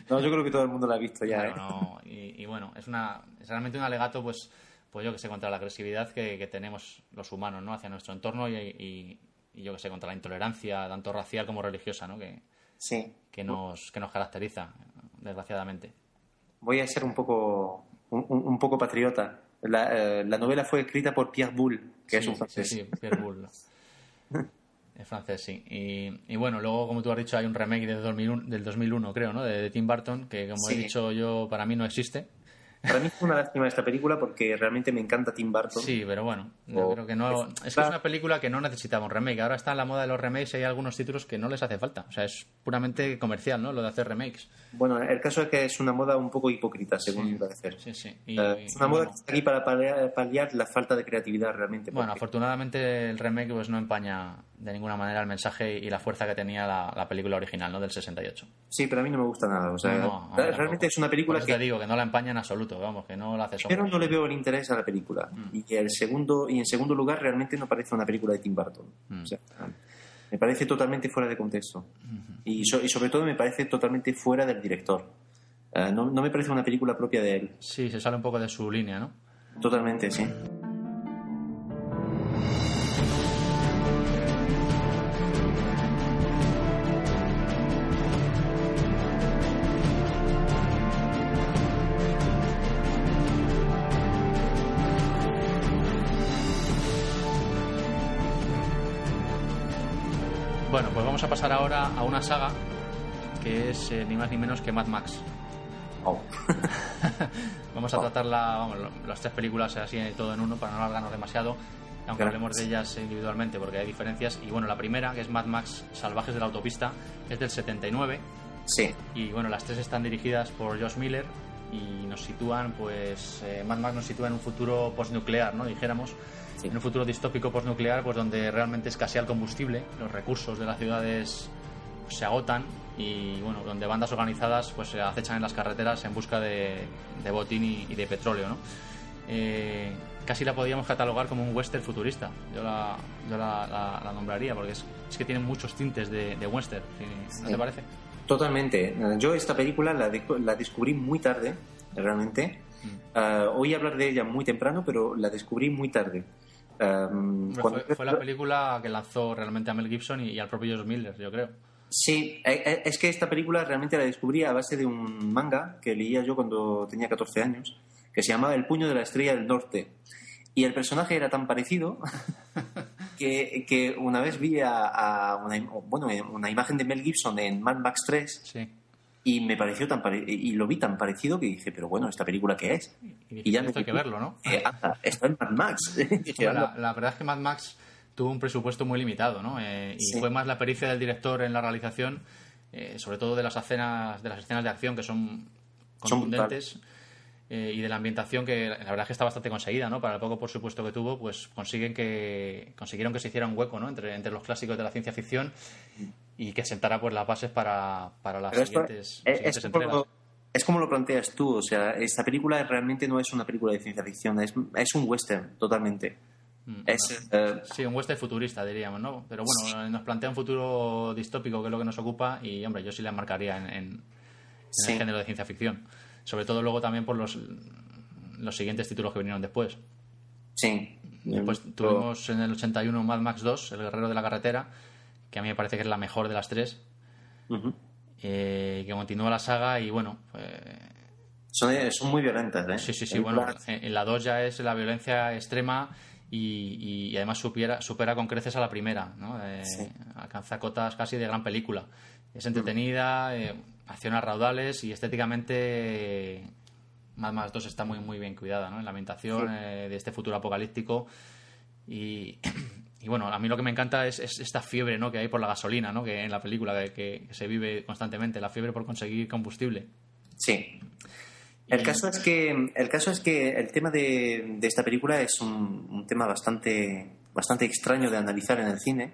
No, yo creo que todo el mundo la ha visto ya. ¿eh? y, bueno, es, una, es realmente un alegato, pues, pues yo que sé, contra la agresividad que, tenemos los humanos, ¿no? Hacia nuestro entorno y, yo que sé, contra la intolerancia, tanto racial como religiosa, ¿no? Que, sí. que, nos, que nos caracteriza, desgraciadamente. Voy a ser un poco, un, poco patriota. La, eh, la, novela fue escrita por Pierre Boulle, que es un francés. Sí, sí, Pierre Boulle. Es francés, sí. Y, bueno, luego, como tú has dicho, hay un remake del 2001, del 2001 creo, ¿no? De, Tim Burton, que como he dicho yo, para mí no existe. Para mí fue una lástima esta película porque realmente me encanta Tim Burton. Sí, pero bueno, yo creo que no. Es que es una película que no necesitaba un remake. Ahora está en la moda de los remakes y hay algunos títulos que no les hace falta. O sea, es puramente comercial, ¿no? Lo de hacer remakes. Bueno, el caso es que es una moda un poco hipócrita, según mi parecer. Sí, sí. Es una moda que está aquí para paliar, la falta de creatividad realmente. Bueno, afortunadamente el remake pues no empaña de ninguna manera el mensaje y la fuerza que tenía la, película original, ¿no? Del 68. Sí, pero a mí no me gusta nada. O sea, realmente es una película que... te digo, que no la empaña en absoluto, vamos, que no la hace Pero no le veo el interés a la película. Mm. Y, el segundo, y en segundo lugar, realmente no parece una película de Tim Burton. Mm. O sea, me parece totalmente fuera de contexto. y, y, sobre todo me parece totalmente fuera del director. Eh, no, no me parece una película propia de él. Sí, se sale un poco de su línea, ¿no? Totalmente, sí. A pasar ahora a una saga que es eh, ni más ni menos que Mad Max. Oh. vamos a tratar las tres películas así todo en uno para no alargarnos demasiado, aunque hablemos de ellas individualmente porque hay diferencias. Y bueno, la primera, que es Mad Max Salvajes de la Autopista, es del 79. Sí. Y bueno, las tres están dirigidas por Josh Miller y nos sitúan, pues, eh, Mad Max nos sitúa en un futuro postnuclear, ¿no? Dijéramos en un futuro distópico postnuclear, pues donde realmente escasea el combustible, los recursos de las ciudades se agotan y bueno, donde bandas organizadas pues se acechan en las carreteras en busca de, botín y, de petróleo, ¿no? Eh, casi la podríamos catalogar como un western futurista. Yo la, yo la, nombraría porque es, que tiene muchos tintes de, western, ¿no te parece? Totalmente. Yo esta película la, la descubrí muy tarde, realmente. Mm. Uh, oí hablar de ella muy temprano, pero la descubrí muy tarde. Em, fue, la película que lanzó realmente a Mel Gibson y, al propio George Miller, yo creo. Sí, e, e, es que esta película realmente la descubrí a base de un manga que leía yo cuando tenía 14 años, que se llamaba El puño de la estrella del norte. Y el personaje era tan parecido que, que una vez vi a, una, bueno, una imagen de Mel Gibson en Mad Max 3 sí. y me pareció tan y lo vi tan parecido que dije pero bueno esta película qué es y, ya hay que verlo no eh, está en Mad Max la, verdad es que Mad Max tuvo un presupuesto muy limitado no eh, y fue más la pericia del director en la realización eh, sobre todo de las escenas de las escenas de acción que son contundentes y de la ambientación que la verdad es que está bastante conseguida no para el poco por supuesto que tuvo pues consiguen que consiguieron que se hiciera un hueco no entre, entre los clásicos de la ciencia ficción y que sentara pues las bases para, para las siguientes, es, entregas. es como lo planteas tú, o sea, esta película realmente no es una película de ciencia ficción, es, es un western totalmente. Mm, es, eh, sí, un western futurista, diríamos, ¿no? Pero bueno, nos plantea un futuro distópico que es lo que nos ocupa y, hombre, yo sí la marcaría en, en, el género de ciencia ficción. Sobre todo luego también por los, los siguientes títulos que vinieron después. Sí. Después tuvimos en el 81 Mad Max 2, El Guerrero de la Carretera, que a mí me parece que es la mejor de las tres. Eh, que continúa la saga y bueno. Pues, son, muy violentas, ¿eh? Sí, sí, sí. bueno, en la 2 ya es la violencia extrema y, además supera, supera con creces a la primera, ¿no? Eh, alcanza cotas casi de gran película. Es entretenida, eh, acciona raudales y estéticamente. Más más 2 está muy muy bien cuidada, ¿no? En la ambientación de este futuro apocalíptico y y bueno, a mí lo que me encanta es, esta fiebre ¿no? que hay por la gasolina, ¿no? que en la película que, se vive constantemente, la fiebre por conseguir combustible. Sí. El caso es que el caso es que el tema de, esta película es un, tema bastante bastante extraño de analizar en el cine,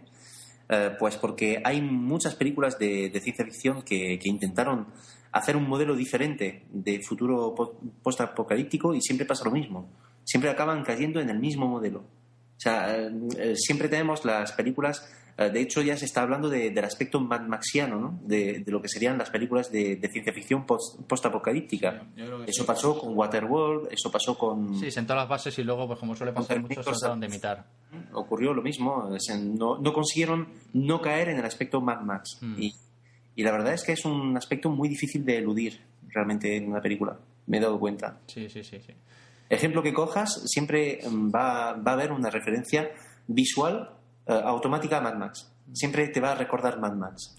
eh, pues porque hay muchas películas de, ciencia ficción que, intentaron hacer un modelo diferente de futuro post-apocalíptico y siempre pasa lo mismo. Siempre acaban cayendo en el mismo modelo. O sea, eh, eh, siempre tenemos las películas de hecho, ya se está hablando del aspecto Mad Maxiano, ¿no? de, lo que serían las películas de, ciencia ficción post-apocalíptica. eso pasó con Waterworld, eso pasó con. Sí, sentó las bases y luego, pues como suele pasar mucho, se trataron de imitar. Ocurrió lo mismo. No, no, consiguieron no caer en el aspecto Mad Max. Hmm. Y, y, la verdad es que es un aspecto muy difícil de eludir realmente en una película. Me he dado cuenta. Sí, sí, sí. sí. Ejemplo que cojas, siempre mm, va, va a haber una referencia visual eh, automática Mad Max. Siempre te va a recordar Mad Max.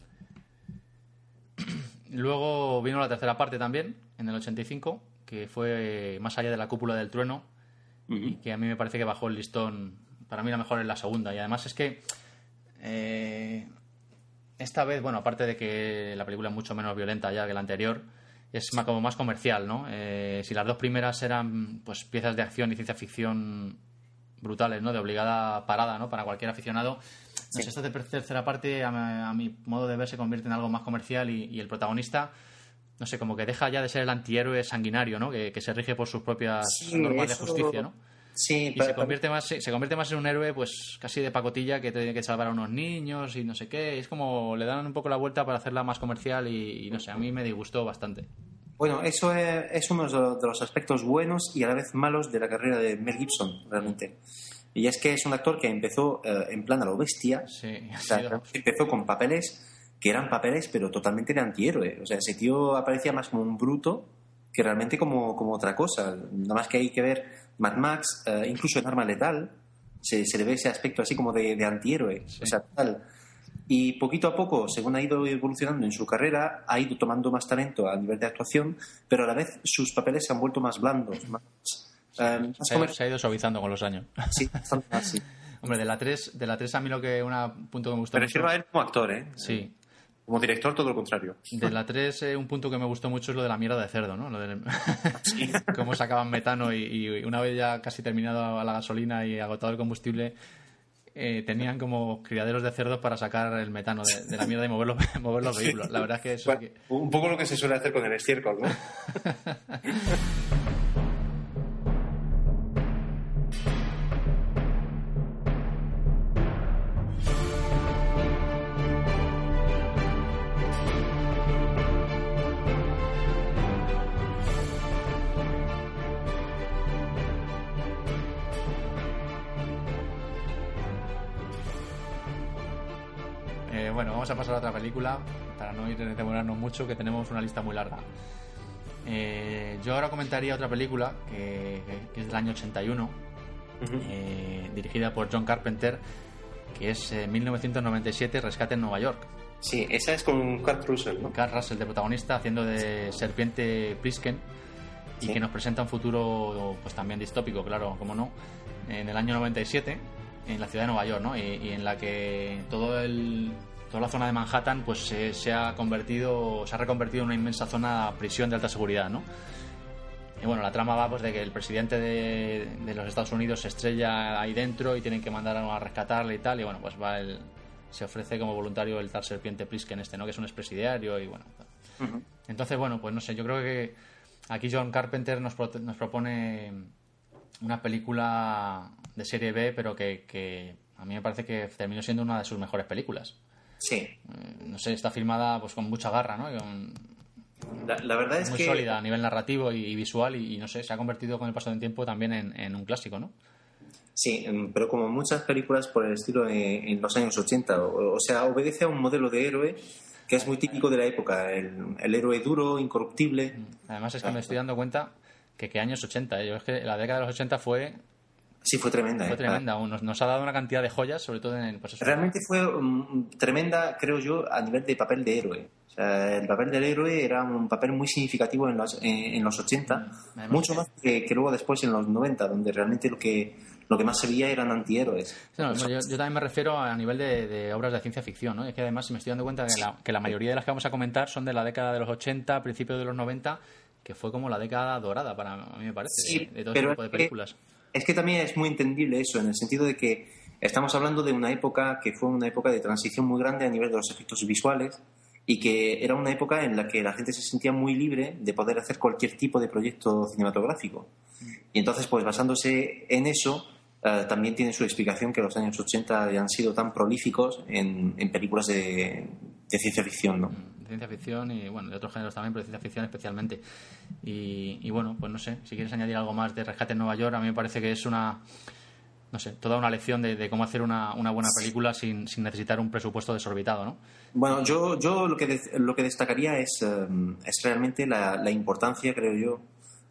Luego vino la tercera parte también, en el 85, que fue más allá de la cúpula del trueno, y que a mí me parece que bajó el listón. Para mí la mejor es la segunda. Y además es que eh, esta vez, bueno, aparte de que la película es mucho menos violenta ya que la anterior, es más, como más comercial, ¿no? Eh, si las dos primeras eran pues piezas de acción y ciencia ficción brutales, ¿no? De obligada parada, ¿no? Para cualquier aficionado. Esta tercera parte, a, mi modo de ver, se convierte en algo más comercial y, el protagonista, no sé, como que deja ya de ser el antihéroe sanguinario, ¿no? Que, se rige por sus propias normas de justicia, ¿no? Sí, y se convierte más se convierte más en un héroe pues casi de pacotilla que tiene que salvar a unos niños y no sé qué es como le dan un poco la vuelta para hacerla más comercial y no sé a mí me disgustó bastante bueno, eso es, uno de los aspectos buenos y a la vez malos de la carrera de Mel Gibson, realmente. Y es que es un actor que empezó eh, en plan a lo bestia. Sí, empezó con papeles que eran papeles, pero totalmente de antihéroe. O sea, ese tío aparecía más como un bruto que realmente como, como otra cosa. Nada más que hay que ver Mad Max, eh, incluso en Arma Letal, se, se, le ve ese aspecto así como de, de antihéroe. O sea, tal y poquito a poco, según ha ido evolucionando en su carrera, ha ido tomando más talento a nivel de actuación, pero a la vez sus papeles se han vuelto más blandos, más, eh, se, ha ido suavizando con los años. Sí, así. Hombre, de la 3, de la 3 a mí lo que un punto que me gustó Me refiero a él como actor, ¿eh? Sí. Como director, todo lo contrario. De la 3, eh, un punto que me gustó mucho es lo de la mierda de cerdo, ¿no? Lo de cómo sacaban metano y, y, una vez ya casi terminado la gasolina y agotado el combustible, eh, tenían como criaderos de cerdos para sacar el metano de, la mierda y mover los, mover los vehículos. La verdad es que eso... Un poco lo que se suele hacer con el estiércol, ¿no? vamos a pasar a otra película para no ir demorarnos mucho, que tenemos una lista muy larga. Eh, yo ahora comentaría otra película que, es del año 81, eh, dirigida por John Carpenter, que es 1997, eh, Rescate en Nueva York. Sí, esa es con Kurt Russell, ¿no? Kurt Russell, de protagonista, haciendo de serpiente Plisken, y que nos presenta un futuro pues también distópico, claro, como no, en el año 97, en la ciudad de Nueva York, ¿no? y en la que todo el toda la zona de Manhattan pues se, ha convertido se ha reconvertido en una inmensa zona prisión de alta seguridad no y bueno la trama va pues de que el presidente de, los Estados Unidos se estrella ahí dentro y tienen que mandar a, rescatarle y tal y bueno pues va el se ofrece como voluntario el tal serpiente Plisken este no que es un expresidiario y bueno entonces bueno pues no sé yo creo que aquí John Carpenter nos, nos propone una película de serie B pero que, que a mí me parece que terminó siendo una de sus mejores películas Sí. Eh, no sé, está filmada pues con mucha garra, ¿no? la, verdad es muy sólida a nivel narrativo y, visual y, no sé, se ha convertido con el paso del tiempo también en, un clásico, ¿no? Sí, em, pero como muchas películas por el estilo en, los años 80, o, sea, obedece a un modelo de héroe que es muy típico de la época, el, héroe duro, incorruptible. Mm. Además es que me estoy dando cuenta que qué años 80, ¿eh? Yo es que la década de los 80 fue Sí, fue tremenda. Fue ¿eh? tremenda. Nos, ha dado una cantidad de joyas, sobre todo en. Pues Realmente fue um, tremenda, creo yo, a nivel de papel de héroe. O sea, el papel del héroe era un papel muy significativo en los, en, los 80, mm, mucho más que, luego después en los 90, donde realmente lo que, lo que más se veía eran antihéroes. yo, también me refiero a nivel de, obras de ciencia ficción, ¿no? Es que además me estoy dando cuenta que la, que la mayoría de las que vamos a comentar son de la década de los 80, principios de los 90 que fue como la década dorada para a mí me parece, Sí, de, de todo tipo de que- películas. Es que también es muy entendible eso, en el sentido de que estamos hablando de una época que fue una época de transición muy grande a nivel de los efectos visuales y que era una época en la que la gente se sentía muy libre de poder hacer cualquier tipo de proyecto cinematográfico. Y entonces, pues basándose en eso, eh, también tiene su explicación que los años 80 hayan sido tan prolíficos en, películas de, de ciencia ficción, ¿no? Ciencia ficción y bueno, de otros géneros también, pero de ciencia ficción especialmente. Y, y bueno, pues no sé, si quieres añadir algo más de Rescate en Nueva York, a mí me parece que es una, no sé, toda una lección de, de cómo hacer una, una buena película sin, sin necesitar un presupuesto desorbitado, ¿no? Bueno, yo, yo lo, que de- lo que destacaría es, eh, es realmente la, la importancia, creo yo,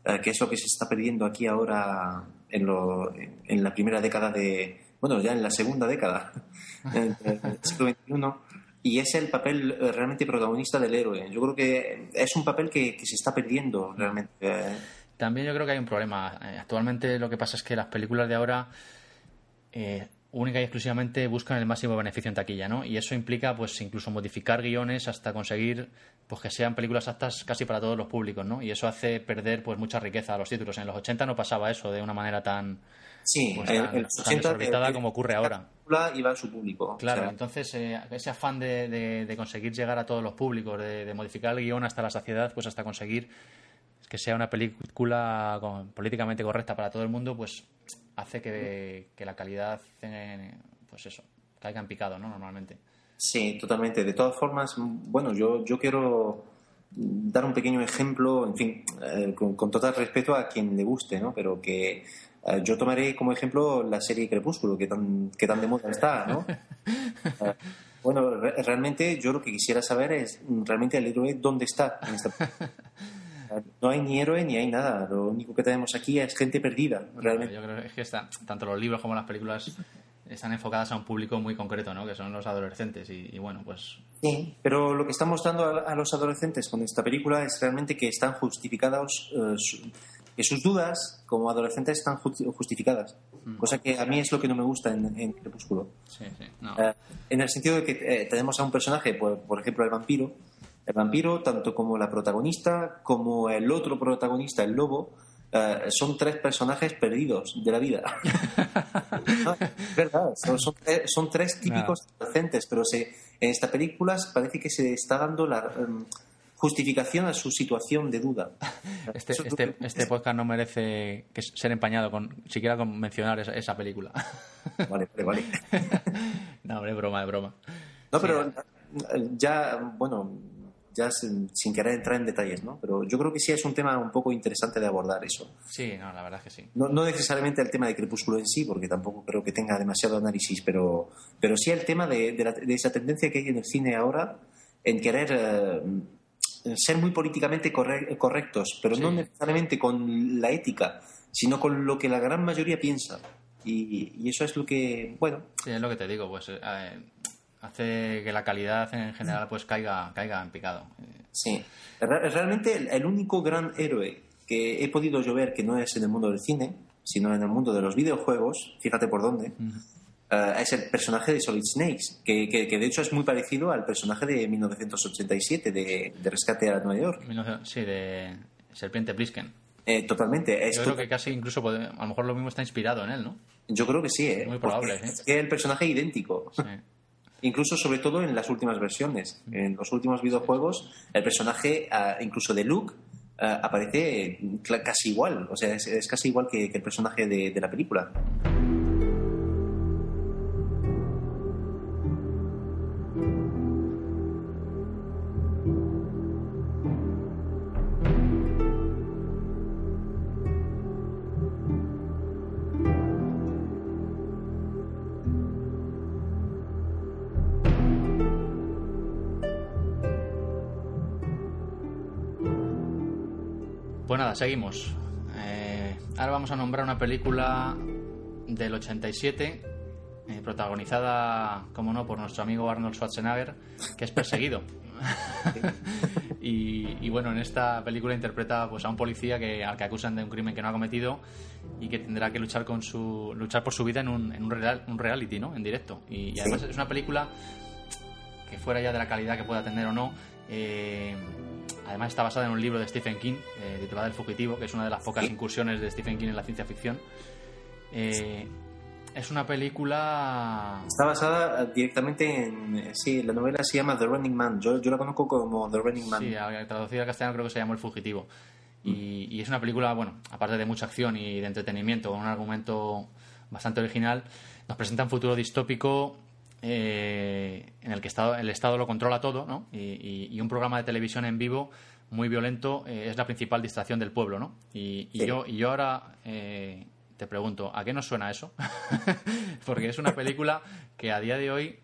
eh, que es lo que se está perdiendo aquí ahora en, lo, en la primera década de. Bueno, ya en la segunda década del siglo XXI, y es el papel eh, realmente protagonista del héroe. Yo creo que es un papel que, se está perdiendo realmente. También yo creo que hay un problema. Eh, Actualmente lo que pasa es que las películas de ahora eh, única y exclusivamente buscan el máximo beneficio en taquilla, ¿no? Y eso implica, pues, incluso modificar guiones hasta conseguir, pues, que sean películas aptas casi para todos los públicos, ¿no? Y eso hace perder, pues, mucha riqueza a los títulos. En los 80 no pasaba eso de una manera tan, Sí, pues, los tan 80 desorbitada eh, como ocurre ahora. Película iba a su público. Claro, O sea, entonces eh, ese afán de, de- de conseguir llegar a todos los públicos, de, de modificar el guion hasta la saciedad, pues hasta conseguir que sea una película con- políticamente correcta para todo el mundo, pues hace que, que la calidad, eh, pues eso, caiga en picado, ¿no? Normalmente. Sí, totalmente. De todas formas, bueno, yo, yo quiero dar un pequeño ejemplo, en fin, eh, con, con total respeto a quien le guste, ¿no? Pero que eh, yo tomaré como ejemplo la serie Crepúsculo, que tan, que tan de moda está, ¿no? Eh, bueno, re- realmente yo lo que quisiera saber es realmente el héroe dónde está en esta No hay ni héroe ni hay nada. Lo único que tenemos aquí es gente perdida, realmente. Yo creo que es que está- tanto los libros como las películas están enfocadas a un público muy concreto, ¿no? Que son los adolescentes y, y bueno, pues Sí, pero lo que está mostrando a, a los adolescentes con esta película es realmente que están justificados, eh, su- que sus dudas como adolescentes están ju- justificadas. Cosa que a mí es lo que no me gusta en, en Crepúsculo. sí, sí. No. Eh, en el sentido de que eh, tenemos a un personaje, por, por ejemplo, el vampiro. El vampiro, tanto como la protagonista, como el otro protagonista, el lobo, eh, son tres personajes perdidos de la vida. No, es verdad, son, son tres- son tres típicos adolescentes, pero se, en esta película parece que se está dando la em, justificación a su situación de duda. Este, este, este podcast no merece que ser empañado con siquiera con mencionar esa, esa película. Vale, vale, vale. no, hombre, broma, de broma. No, pero ya, bueno, ya sin, sin querer entrar en detalles, ¿no? Pero yo creo que sí es un tema un poco interesante de abordar eso. Sí, no, la verdad es que sí. No, no necesariamente el tema de Crepúsculo en sí, porque tampoco creo que tenga demasiado análisis, pero, pero sí el tema de, de la- de esa tendencia que hay en el cine ahora en querer eh, ser muy políticamente corre- correctos, pero no Sí. necesariamente con la ética, sino con lo que la gran mayoría piensa. Y, y eso es lo que, bueno, Sí, es lo que te digo, pues eh, hace que la calidad en general pues caiga, caiga en picado. Eh, Sí, Re- realmente el, el único gran héroe que he podido yo ver que no es en el mundo del cine, sino en el mundo de los videojuegos, fíjate por dónde, eh, es el personaje de Solid Snakes, que, que- que de hecho es muy parecido al personaje de 1987 de, de Rescate a Nueva York. 1900 Sí, de Serpiente Plisken. Eh, totalmente. Es Yo creo que casi incluso puede- a lo mejor lo mismo está inspirado en él, ¿no? yo creo que sí, ¿eh? Muy probable, ¿eh? Es que el personaje idéntico. Sí. Incluso, sobre todo, en las últimas versiones. En los últimos videojuegos, el personaje, ah, incluso de Luke, ah, aparece casi igual. O sea, es, es casi igual que, que el personaje de, de la película. Nada, seguimos. Eh, ahora vamos a nombrar una película del 87, eh, protagonizada, como no, por nuestro amigo Arnold Schwarzenegger, que es perseguido. y, y bueno, en esta película interpreta pues, a un policía que, al que acusan de un crimen que no ha cometido y que tendrá que luchar con su luchar por su vida en un, en un, real- un reality, ¿no? En directo. Y, y además Sí. es una película que fuera ya de la calidad que pueda tener o no, eh, además está basada en un libro de Stephen King, eh, titulado El Fugitivo, que es una de las pocas incursiones de Stephen King en la ciencia ficción. Eh, es una película... Está basada directamente en. eh, Sí, la novela se llama The Running Man. Yo, yo la conozco como The Running Man. Sí, traducida al castellano creo que se llamó El Fugitivo. Y, y es una película, bueno, aparte de mucha acción y de entretenimiento, con un argumento bastante original, nos presenta un futuro distópico eh, en el que estado, el Estado lo controla todo, ¿no? Y, y- y un programa de televisión en vivo muy violento eh, es la principal distracción del pueblo, ¿no? Y, y Sí. yo, y yo ahora eh, te pregunto, ¿a qué nos suena eso? Porque es una película que a día de hoy,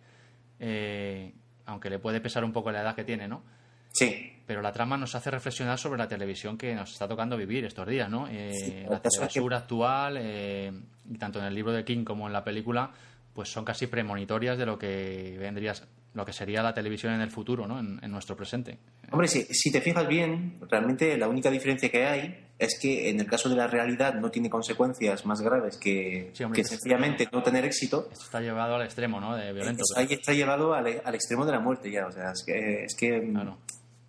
eh, aunque le puede pesar un poco la edad que tiene, ¿no? Sí. pero la trama nos hace reflexionar sobre la televisión que nos está tocando vivir estos días, ¿no? Sí, la que- telebasura actual, y tanto en el libro de King como en la película, pues son casi premonitorias de lo que vendría, lo que sería la televisión en el futuro, ¿no? En, en nuestro presente. Hombre, si, si te fijas bien, realmente la única diferencia que hay es que en el caso de la realidad no tiene consecuencias más graves que, Sí, hombre, que sencillamente no tener éxito. Esto está llevado al extremo, ¿no? De violento. Es- ahí está llevado al, al extremo de la muerte ya. O sea, es que, es que mm, Claro.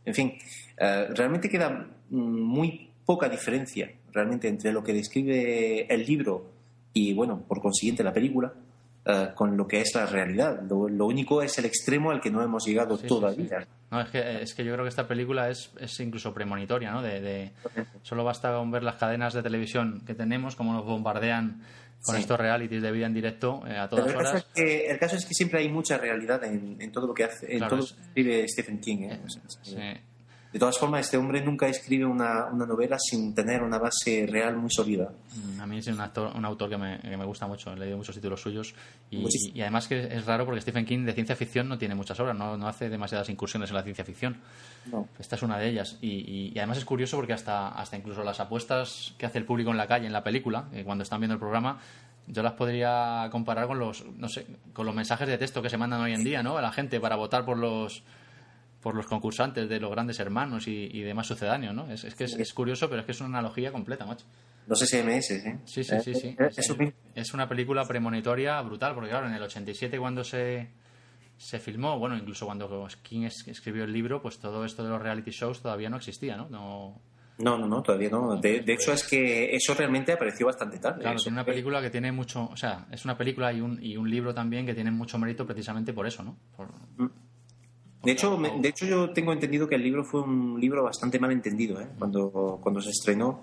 en fin, eh, realmente queda mm, muy poca diferencia realmente entre lo que describe el libro y, bueno, por consiguiente la película. Eh, con lo que es la realidad. Lo, lo único es el extremo al que no hemos llegado Sí, todavía. sí. No, es que, es que yo creo que esta película es, es incluso premonitoria, ¿no? De, de- solo basta con ver las cadenas de televisión que tenemos, cómo nos bombardean con Sí. estos realities de vida en directo eh, a Pero todas el caso, horas. es que, el caso es que siempre hay mucha realidad en, en todo lo que hace, en Claro, todo es- lo que escribe Stephen King. ¿eh? Eh, sí. De todas formas, este hombre nunca escribe una, una novela sin tener una base real muy sólida. Mm, A mí es un, actor, un autor que me, que me gusta mucho, he leído muchos títulos suyos y, y además que es raro porque Stephen King de ciencia ficción no tiene muchas obras, no, no hace demasiadas incursiones en la ciencia ficción. No. Esta es una de ellas y, y- y además es curioso porque hasta, hasta incluso las apuestas que hace el público en la calle, en la película, eh, cuando están viendo el programa, yo las podría comparar con los, no sé, con los mensajes de texto que se mandan hoy en día, ¿no? A la gente para votar por los por los concursantes de los grandes hermanos y, y demás sucedáneos, ¿no? Es, es que es, es curioso, pero es que es una analogía completa, macho. Los SMS, ¿eh? Sí, sí, sí, sí. Eh. Es una película premonitoria brutal, porque claro, en el 87 cuando se, se filmó, bueno, incluso cuando King es- escribió el libro, pues todo esto de los reality shows todavía no existía, ¿no? no No, no, no, todavía no. De, de hecho, es que eso realmente apareció bastante tarde. claro, tiene una película que tiene mucho, o sea, es una película y un, y un libro también que tienen mucho mérito precisamente por eso, ¿no? Por- De hecho, me- de hecho, yo tengo entendido que el libro fue un libro bastante mal entendido, ¿eh? Cuando, cuando se estrenó.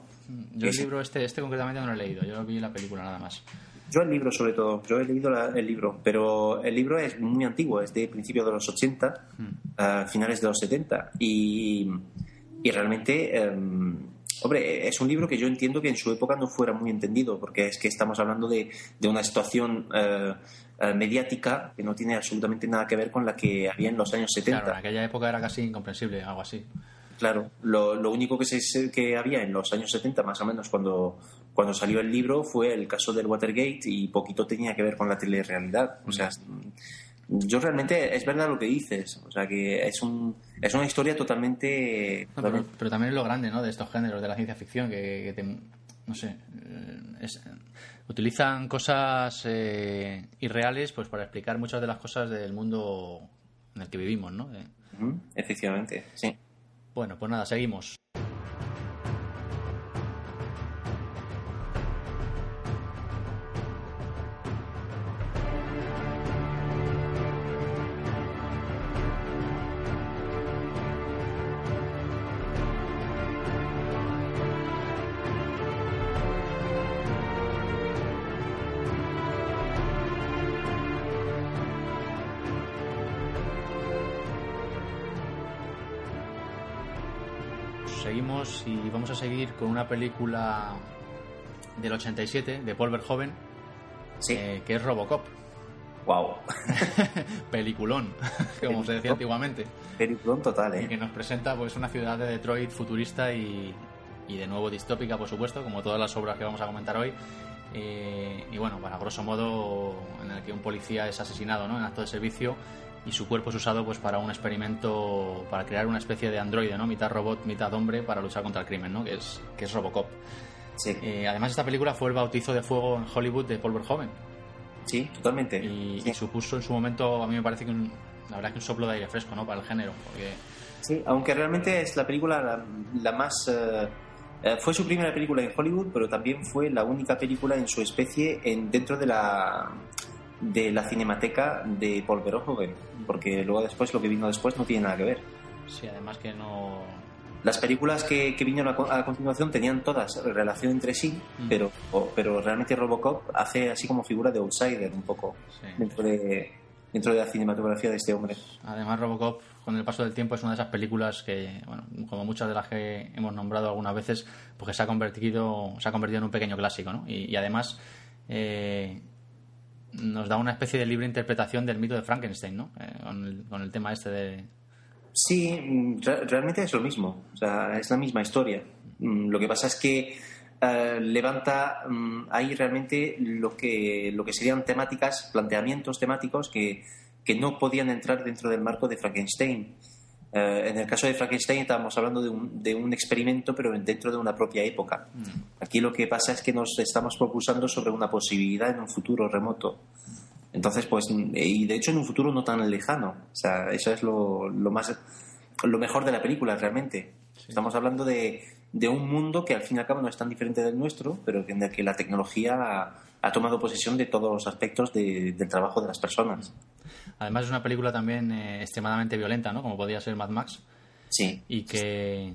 yo el libro este, este concretamente no lo he leído, yo vi la película nada más. Yo el libro, sobre todo, yo he leído la- el libro, pero el libro es muy antiguo, es de principios de los 80, a finales de los 70, y, y realmente, em, hombre, es un libro que yo entiendo que en su época no fuera muy entendido, porque es que estamos hablando de, de una situación eh, eh, mediática que no tiene absolutamente nada que ver con la que había en los años 70. Claro, en aquella época era casi incomprensible, algo así. Claro, lo, lo único que, se, que había en los años 70, más o menos, cuando, cuando salió el libro, fue el caso del Watergate y poquito tenía que ver con la telerrealidad. O sea, yo realmente, es verdad lo que dices, o sea, que es, un, es una historia totalmente... No, pero, pero también es lo grande ¿no? de estos géneros de la ciencia ficción que, que te- no sé eh, es- utilizan cosas eh, irreales pues para explicar muchas de las cosas del mundo en el que vivimos ¿no? Eh, Efectivamente, sí. bueno pues nada seguimos vamos a seguir con una película del 87 de Paul Verhoeven Sí. eh, que es Robocop Wow. peliculón como se decía antiguamente Peliculón total, y que ¿eh? nos presenta pues una ciudad de Detroit futurista y, y de nuevo distópica, por supuesto, como todas las obras que vamos a comentar hoy. Eh, y bueno, para grosso modo, en el que un policía es asesinado ¿no? en acto de servicio y su cuerpo es usado pues para un experimento, para crear una especie de androide, ¿no? mitad robot, mitad hombre, para luchar contra el crimen, ¿no? que, es, que es Robocop. Sí, Eh, además, esta película fue el bautizo de fuego en Hollywood de Paul Verhoeven sí, totalmente. y, Sí. y supuso en su momento, a mí me parece que un, la verdad que un soplo de aire fresco ¿no? para el género, porque Sí, aunque realmente es la película la, más... Eh, eh, fue su primera película en Hollywood, pero también fue la única película en su especie en, dentro de la de la cinemateca de Paul Verhoeven, porque luego después lo que vino después no tiene nada que ver. Sí, además que no... Las películas que, que vinieron a, continuación tenían todas relación entre sí, mm. pero, pero realmente Robocop hace así como figura de outsider un poco dentro, de, dentro de la cinematografía de este hombre. Además Robocop con el paso del tiempo es una de esas películas que, bueno, como muchas de las que hemos nombrado algunas veces, porque se ha convertido, se ha convertido en un pequeño clásico, ¿no? Y, además eh, nos da una especie de libre interpretación del mito de Frankenstein, ¿no? Eh, con, el, tema este de... Sí, realmente es lo mismo, o sea, es la misma historia. Mm, lo que pasa es que eh, levanta mm, ahí realmente lo que, lo que serían temáticas, planteamientos temáticos que, que no podían entrar dentro del marco de Frankenstein. Eh, en el caso de Frankenstein estábamos hablando de un, de un, experimento, pero dentro de una propia época. Mm. Aquí lo que pasa es que nos estamos propulsando sobre una posibilidad en un futuro remoto. Entonces, pues, y de hecho en un futuro no tan lejano. O sea, eso es lo, lo más, lo mejor de la película realmente. Estamos hablando de, de, un mundo que al fin y al cabo no es tan diferente del nuestro, pero en el que la tecnología ha, tomado posesión de todos los aspectos del trabajo de las personas. Además es una película también eh, extremadamente violenta, ¿no? Como podía ser Mad Max. Sí. Y que,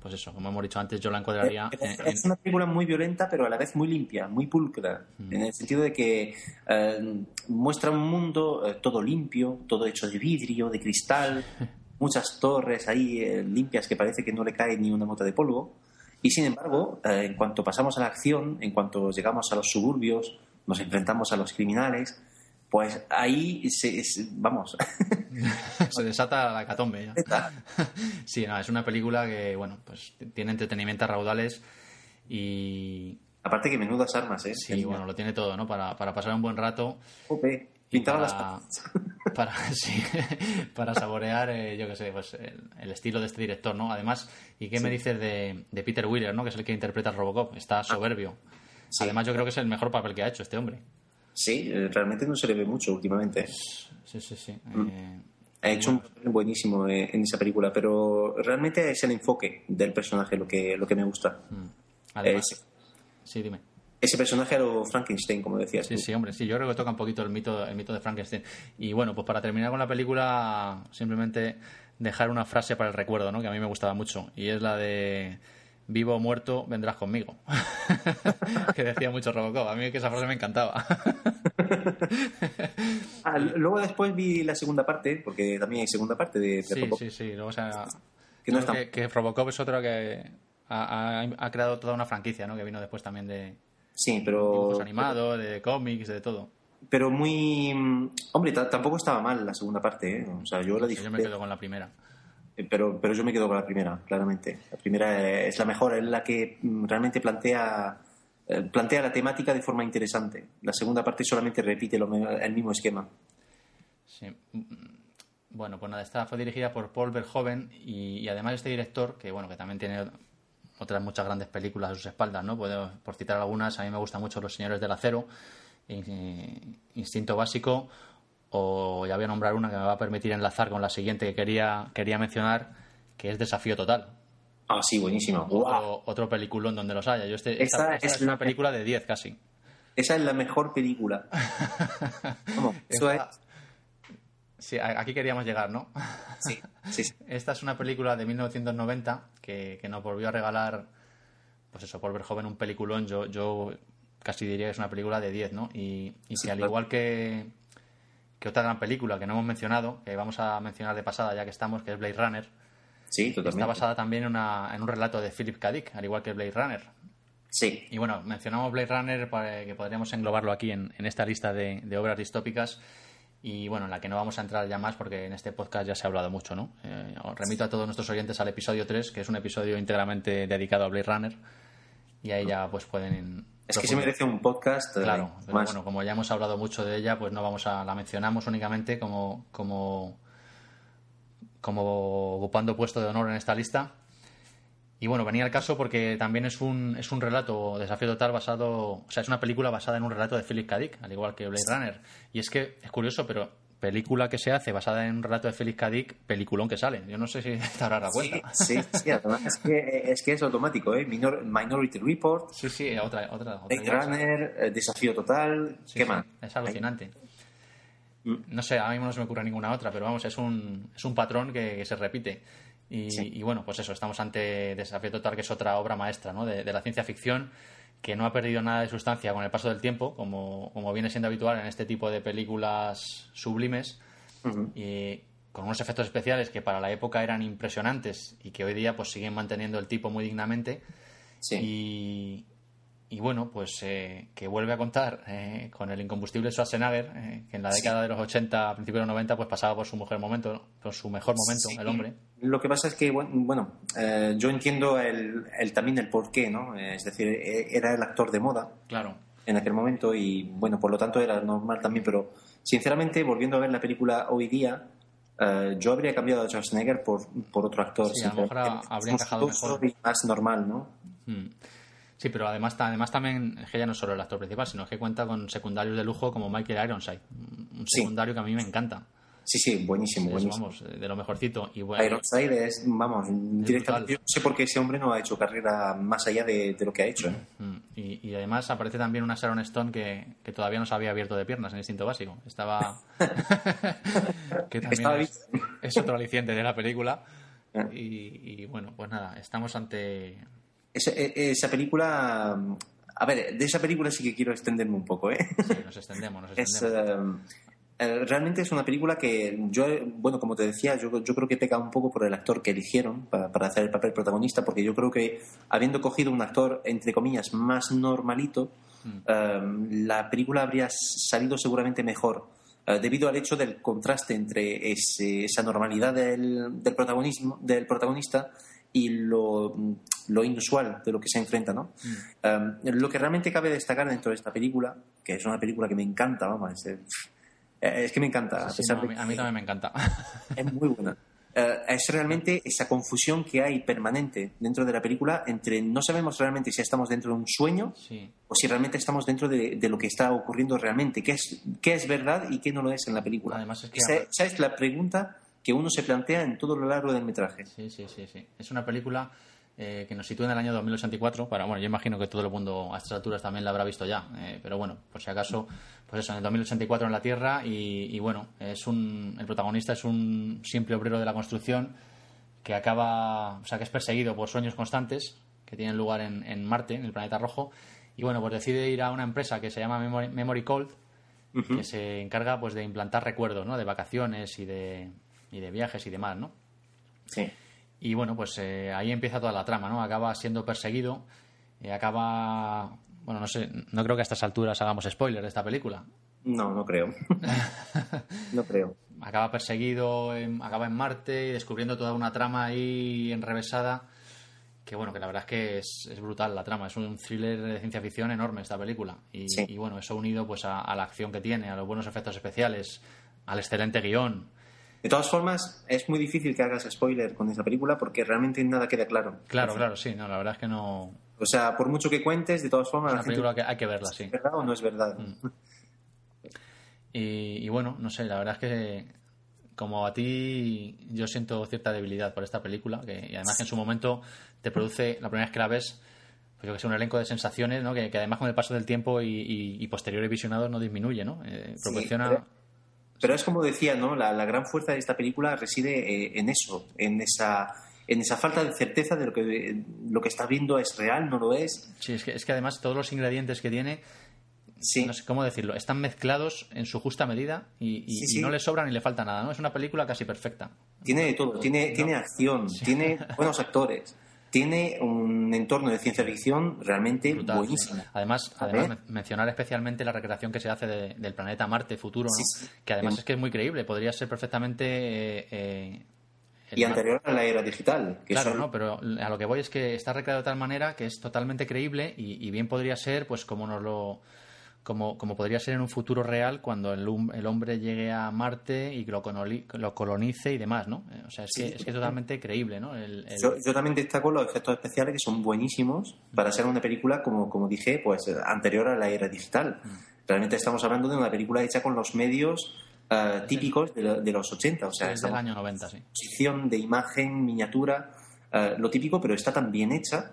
pues eso, como hemos dicho antes, yo la encuadraría... Es, una película muy violenta, pero a la vez muy limpia, muy pulcra, mm. en el sentido de que eh, muestra un mundo eh, todo limpio, todo hecho de vidrio, de cristal, muchas torres ahí limpias que parece que no le cae ni una mota de polvo. Y sin embargo, en cuanto pasamos a la acción, en cuanto llegamos a los suburbios, nos enfrentamos a los criminales, pues ahí se, vamos. se desata la catombe ya. sí, no, es una película que, bueno, pues tiene entretenimiento a raudales y. Aparte que menudas armas, ¿eh? Sí, bueno, lo tiene todo, ¿no? Para, para pasar un buen rato. Ope, pintar para, para, sí, para saborear, eh, yo qué sé, pues el, estilo de este director, ¿no? Además, ¿y qué me dices de, de, Peter Wheeler, ¿no? Que es el que interpreta a Robocop. Está ah. soberbio. Además, yo creo que es el mejor papel que ha hecho este hombre. Sí, eh, realmente no se le ve mucho últimamente. Sí, sí, sí. Mm. Eh, ha hecho un papel buenísimo en esa película, pero realmente es el enfoque del personaje lo que, lo que me gusta. Mm. Además, sí, dime. Ese personaje a lo Frankenstein, como decías. Sí, sí, hombre, sí, yo creo que toca un poquito el mito, el mito de Frankenstein. Y bueno, pues para terminar con la película, simplemente dejar una frase para el recuerdo, ¿no? Que a mí me gustaba mucho. Y es la de vivo o muerto, vendrás conmigo. que decía mucho Robocop. A mí que esa frase me encantaba. Ah, luego después vi la segunda parte, porque también hay segunda parte de, sí, Robocop. Sí, sí, Luego, o sea, que, Robocop es otro que ha, creado toda una franquicia, ¿no? Que vino después también de... Sí, pero... animados, de cómics, de todo. Pero muy... Hombre, tampoco estaba mal la segunda parte, ¿eh? O sea, yo la Yo me quedo con la primera. Eh, pero, pero yo me quedo con la primera, claramente. La primera es la mejor, es la que mm, realmente plantea, eh, plantea la temática de forma interesante. La segunda parte solamente repite el mismo esquema. Sí. Mm, bueno, pues nada, esta fue dirigida por Paul Verhoeven y, además este director, que bueno, que también tiene otras muchas grandes películas a sus espaldas, ¿no? por citar algunas, a mí me gustan mucho Los Señores del Acero, Instinto Básico o ya voy a nombrar una que me va a permitir enlazar con la siguiente que quería, quería mencionar, que es Desafío Total. Ah, sí, buenísimo. Otro, peliculón donde los haya. Yo este, esta, es, una película de 10 casi. Esa es la mejor película. Sí, aquí queríamos llegar, ¿no? Sí, sí, Esta es una película de 1990 que, que nos volvió a regalar, pues eso, por ver joven un peliculón. Yo, yo casi diría que es una película de 10, ¿no? Y, y que al igual que, que otra gran película que no hemos mencionado, que vamos a mencionar de pasada ya que estamos, que es Blade Runner. Sí, totalmente. Está basada también en, una, en un relato de Philip K. Dick, al igual que Blade Runner. Sí. Y bueno, mencionamos Blade Runner para que podríamos englobarlo aquí en, en esta lista de, de, obras distópicas y bueno, en la que no vamos a entrar ya más porque en este podcast ya se ha hablado mucho, ¿no? Eh, os remito a todos nuestros oyentes al episodio 3, que es un episodio íntegramente dedicado a Blade Runner y ahí ya pues pueden es que se merece un podcast. Eh, claro, pero bueno, como ya hemos hablado mucho de ella, pues no vamos a la mencionamos únicamente como como como ocupando puesto de honor en esta lista. Y bueno, venía el caso porque también es un, es un relato, Desafío Total, basado. O sea, es una película basada en un relato de Philip K. Dick, al igual que Blade Runner. Y es que es curioso, pero película que se hace basada en un relato de Félix Kadik, peliculón que sale. Yo no sé si te habrás dado cuenta. Sí, sí, además es que, es que es automático, ¿eh? Minority Report. Sí, sí, otra. otra, otra Runner, eh, Desafío Total. ¿Qué más? Es alucinante. No sé, a mí no se me ocurre ninguna otra, pero vamos, es un, es un patrón que, se repite. Y, bueno, pues eso, estamos ante Desafío Total, que es otra obra maestra ¿no? de, de la ciencia ficción que no ha perdido nada de sustancia con el paso del tiempo, como, como viene siendo habitual en este tipo de películas sublimes, y con unos efectos especiales que para la época eran impresionantes y que hoy día pues siguen manteniendo el tipo muy dignamente. Y, y bueno, pues eh, que vuelve a contar eh, con el incombustible Schwarzenegger, eh, que en la década de los 80, a principios de los 90, pues pasaba por su mejor momento, por su mejor momento, el hombre. Lo que pasa es que, bueno, yo entiendo el, el, también el porqué, ¿no? Es decir, e, era el actor de moda. Claro. En aquel momento y, bueno, por lo tanto era normal también, pero sinceramente, volviendo a ver la película hoy día, yo habría cambiado a Schwarzenegger por, por otro actor. Sí, a lo mejor habría encajado mejor. Más normal, ¿no? Mm. Sí, pero además, además también es que ya no es solo el actor principal, sino que cuenta con secundarios de lujo como Michael Ironside, un secundario que a mí me encanta. Sí, sí, buenísimo, buenísimo. Vamos, de lo mejorcito. Y Ironside es, vamos, directamente. Yo no sé por qué ese hombre no ha hecho carrera más allá de, lo que ha hecho. ¿eh? Mm, y, además aparece también una Sharon Stone que, que, todavía no se había abierto de piernas en instinto básico. Estaba. que también es, otro aliciente de la película. Ah. y bueno, pues nada, estamos ante e, esa, película. A ver, de esa película sí que quiero extenderme un poco, ¿eh? Sí, nos extendemos, nos extendemos. Eh, eh, realmente es una película que yo, bueno, como te decía, yo, yo creo que peca un poco por el actor que eligieron para, para, hacer el papel protagonista, porque yo creo que habiendo cogido un actor, entre comillas, más normalito, mm. la película habría salido seguramente mejor. debido al hecho del contraste entre esa normalidad del, del, protagonismo, del protagonista y lo, lo inusual de lo que se enfrenta, ¿no? Mm. Um, lo que realmente cabe destacar dentro de esta película, que es una película que me encanta, vamos, es, eh, es que me encanta. a, mí, también me encanta. Es muy buena. Uh, es realmente esa confusión que hay permanente dentro de la película entre no sabemos realmente si estamos dentro de un sueño o si realmente estamos dentro de, lo que está ocurriendo realmente, qué es, qué es verdad y qué no lo es en la película. Además es que esa, es la pregunta que uno se plantea en todo lo largo del metraje. Sí, sí, sí, sí. Es una película eh, que nos sitúa en el año 2084. Para, bueno, yo imagino que todo el mundo a estas alturas también la habrá visto ya, eh, pero bueno, por si acaso, pues eso, en el 2084 en la Tierra y, bueno, es un, el protagonista es un simple obrero de la construcción que acaba, o sea, que es perseguido por sueños constantes que tienen lugar en, Marte, en el planeta rojo, y bueno, pues decide ir a una empresa que se llama Memory, Cold, que se encarga pues de implantar recuerdos, ¿no? De vacaciones y de y de viajes y demás, ¿no? Sí. Y bueno, pues eh, ahí empieza toda la trama, ¿no? Acaba siendo perseguido, y acaba... Bueno, no sé, no creo que a estas alturas hagamos spoiler de esta película. No, no creo. no creo. Acaba perseguido, acaba en Marte y descubriendo toda una trama ahí enrevesada que bueno, que la verdad es que es, brutal la trama, es un thriller de ciencia ficción enorme esta película y, bueno, eso unido pues a, la acción que tiene, a los buenos efectos especiales, al excelente guion, de todas formas, es muy difícil que hagas spoiler con esa película porque realmente nada queda claro. Claro, claro, sí, no, la verdad es que no. O sea, por mucho que cuentes, de todas formas. Es una película que hay que verla, sí. ¿Es verdad o no es verdad? Mm. Y, bueno, no sé, la verdad es que como a ti, yo siento cierta debilidad por esta película, que, y además que en su momento te produce, la primera vez que la ves, pues yo que sé, un elenco de sensaciones, ¿no? Que, además con el paso del tiempo y, posteriores visionados no disminuye, ¿no? Eh, proporciona. Pero es como decía, ¿no? La, gran fuerza de esta película reside eh, en eso, en esa, en esa falta de certeza de lo que, lo que está viendo es real, no lo es. Sí, es que, es que además todos los ingredientes que tiene, no sé cómo decirlo, están mezclados en su justa medida y, no le sobra ni le falta nada, ¿no? Es una película casi perfecta. Tiene de todo, tiene, tiene acción, tiene buenos actores tiene un entorno de ciencia ficción realmente buenísimo. Además, además mencionar especialmente la recreación que se hace del planeta Marte futuro, que además es que es muy creíble, podría ser perfectamente... Eh, eh, y anterior a la era digital. claro, no, pero a lo que voy es que está recreado de tal manera que es totalmente creíble y bien podría ser, pues como nos lo como, como podría ser en un futuro real cuando el, el hombre llegue a Marte y lo, lo colonice y demás, ¿no? O sea, es, que, es que totalmente creíble, ¿no? Yo, también destaco los efectos especiales que son buenísimos para ser una película, como, como dije, pues anterior a la era digital. Mm. Realmente estamos hablando de una película hecha con los medios eh, típicos de, lo- de los 80. O sea, es del año 90, sí. composición de imagen, miniatura, eh, lo típico, pero está tan bien hecha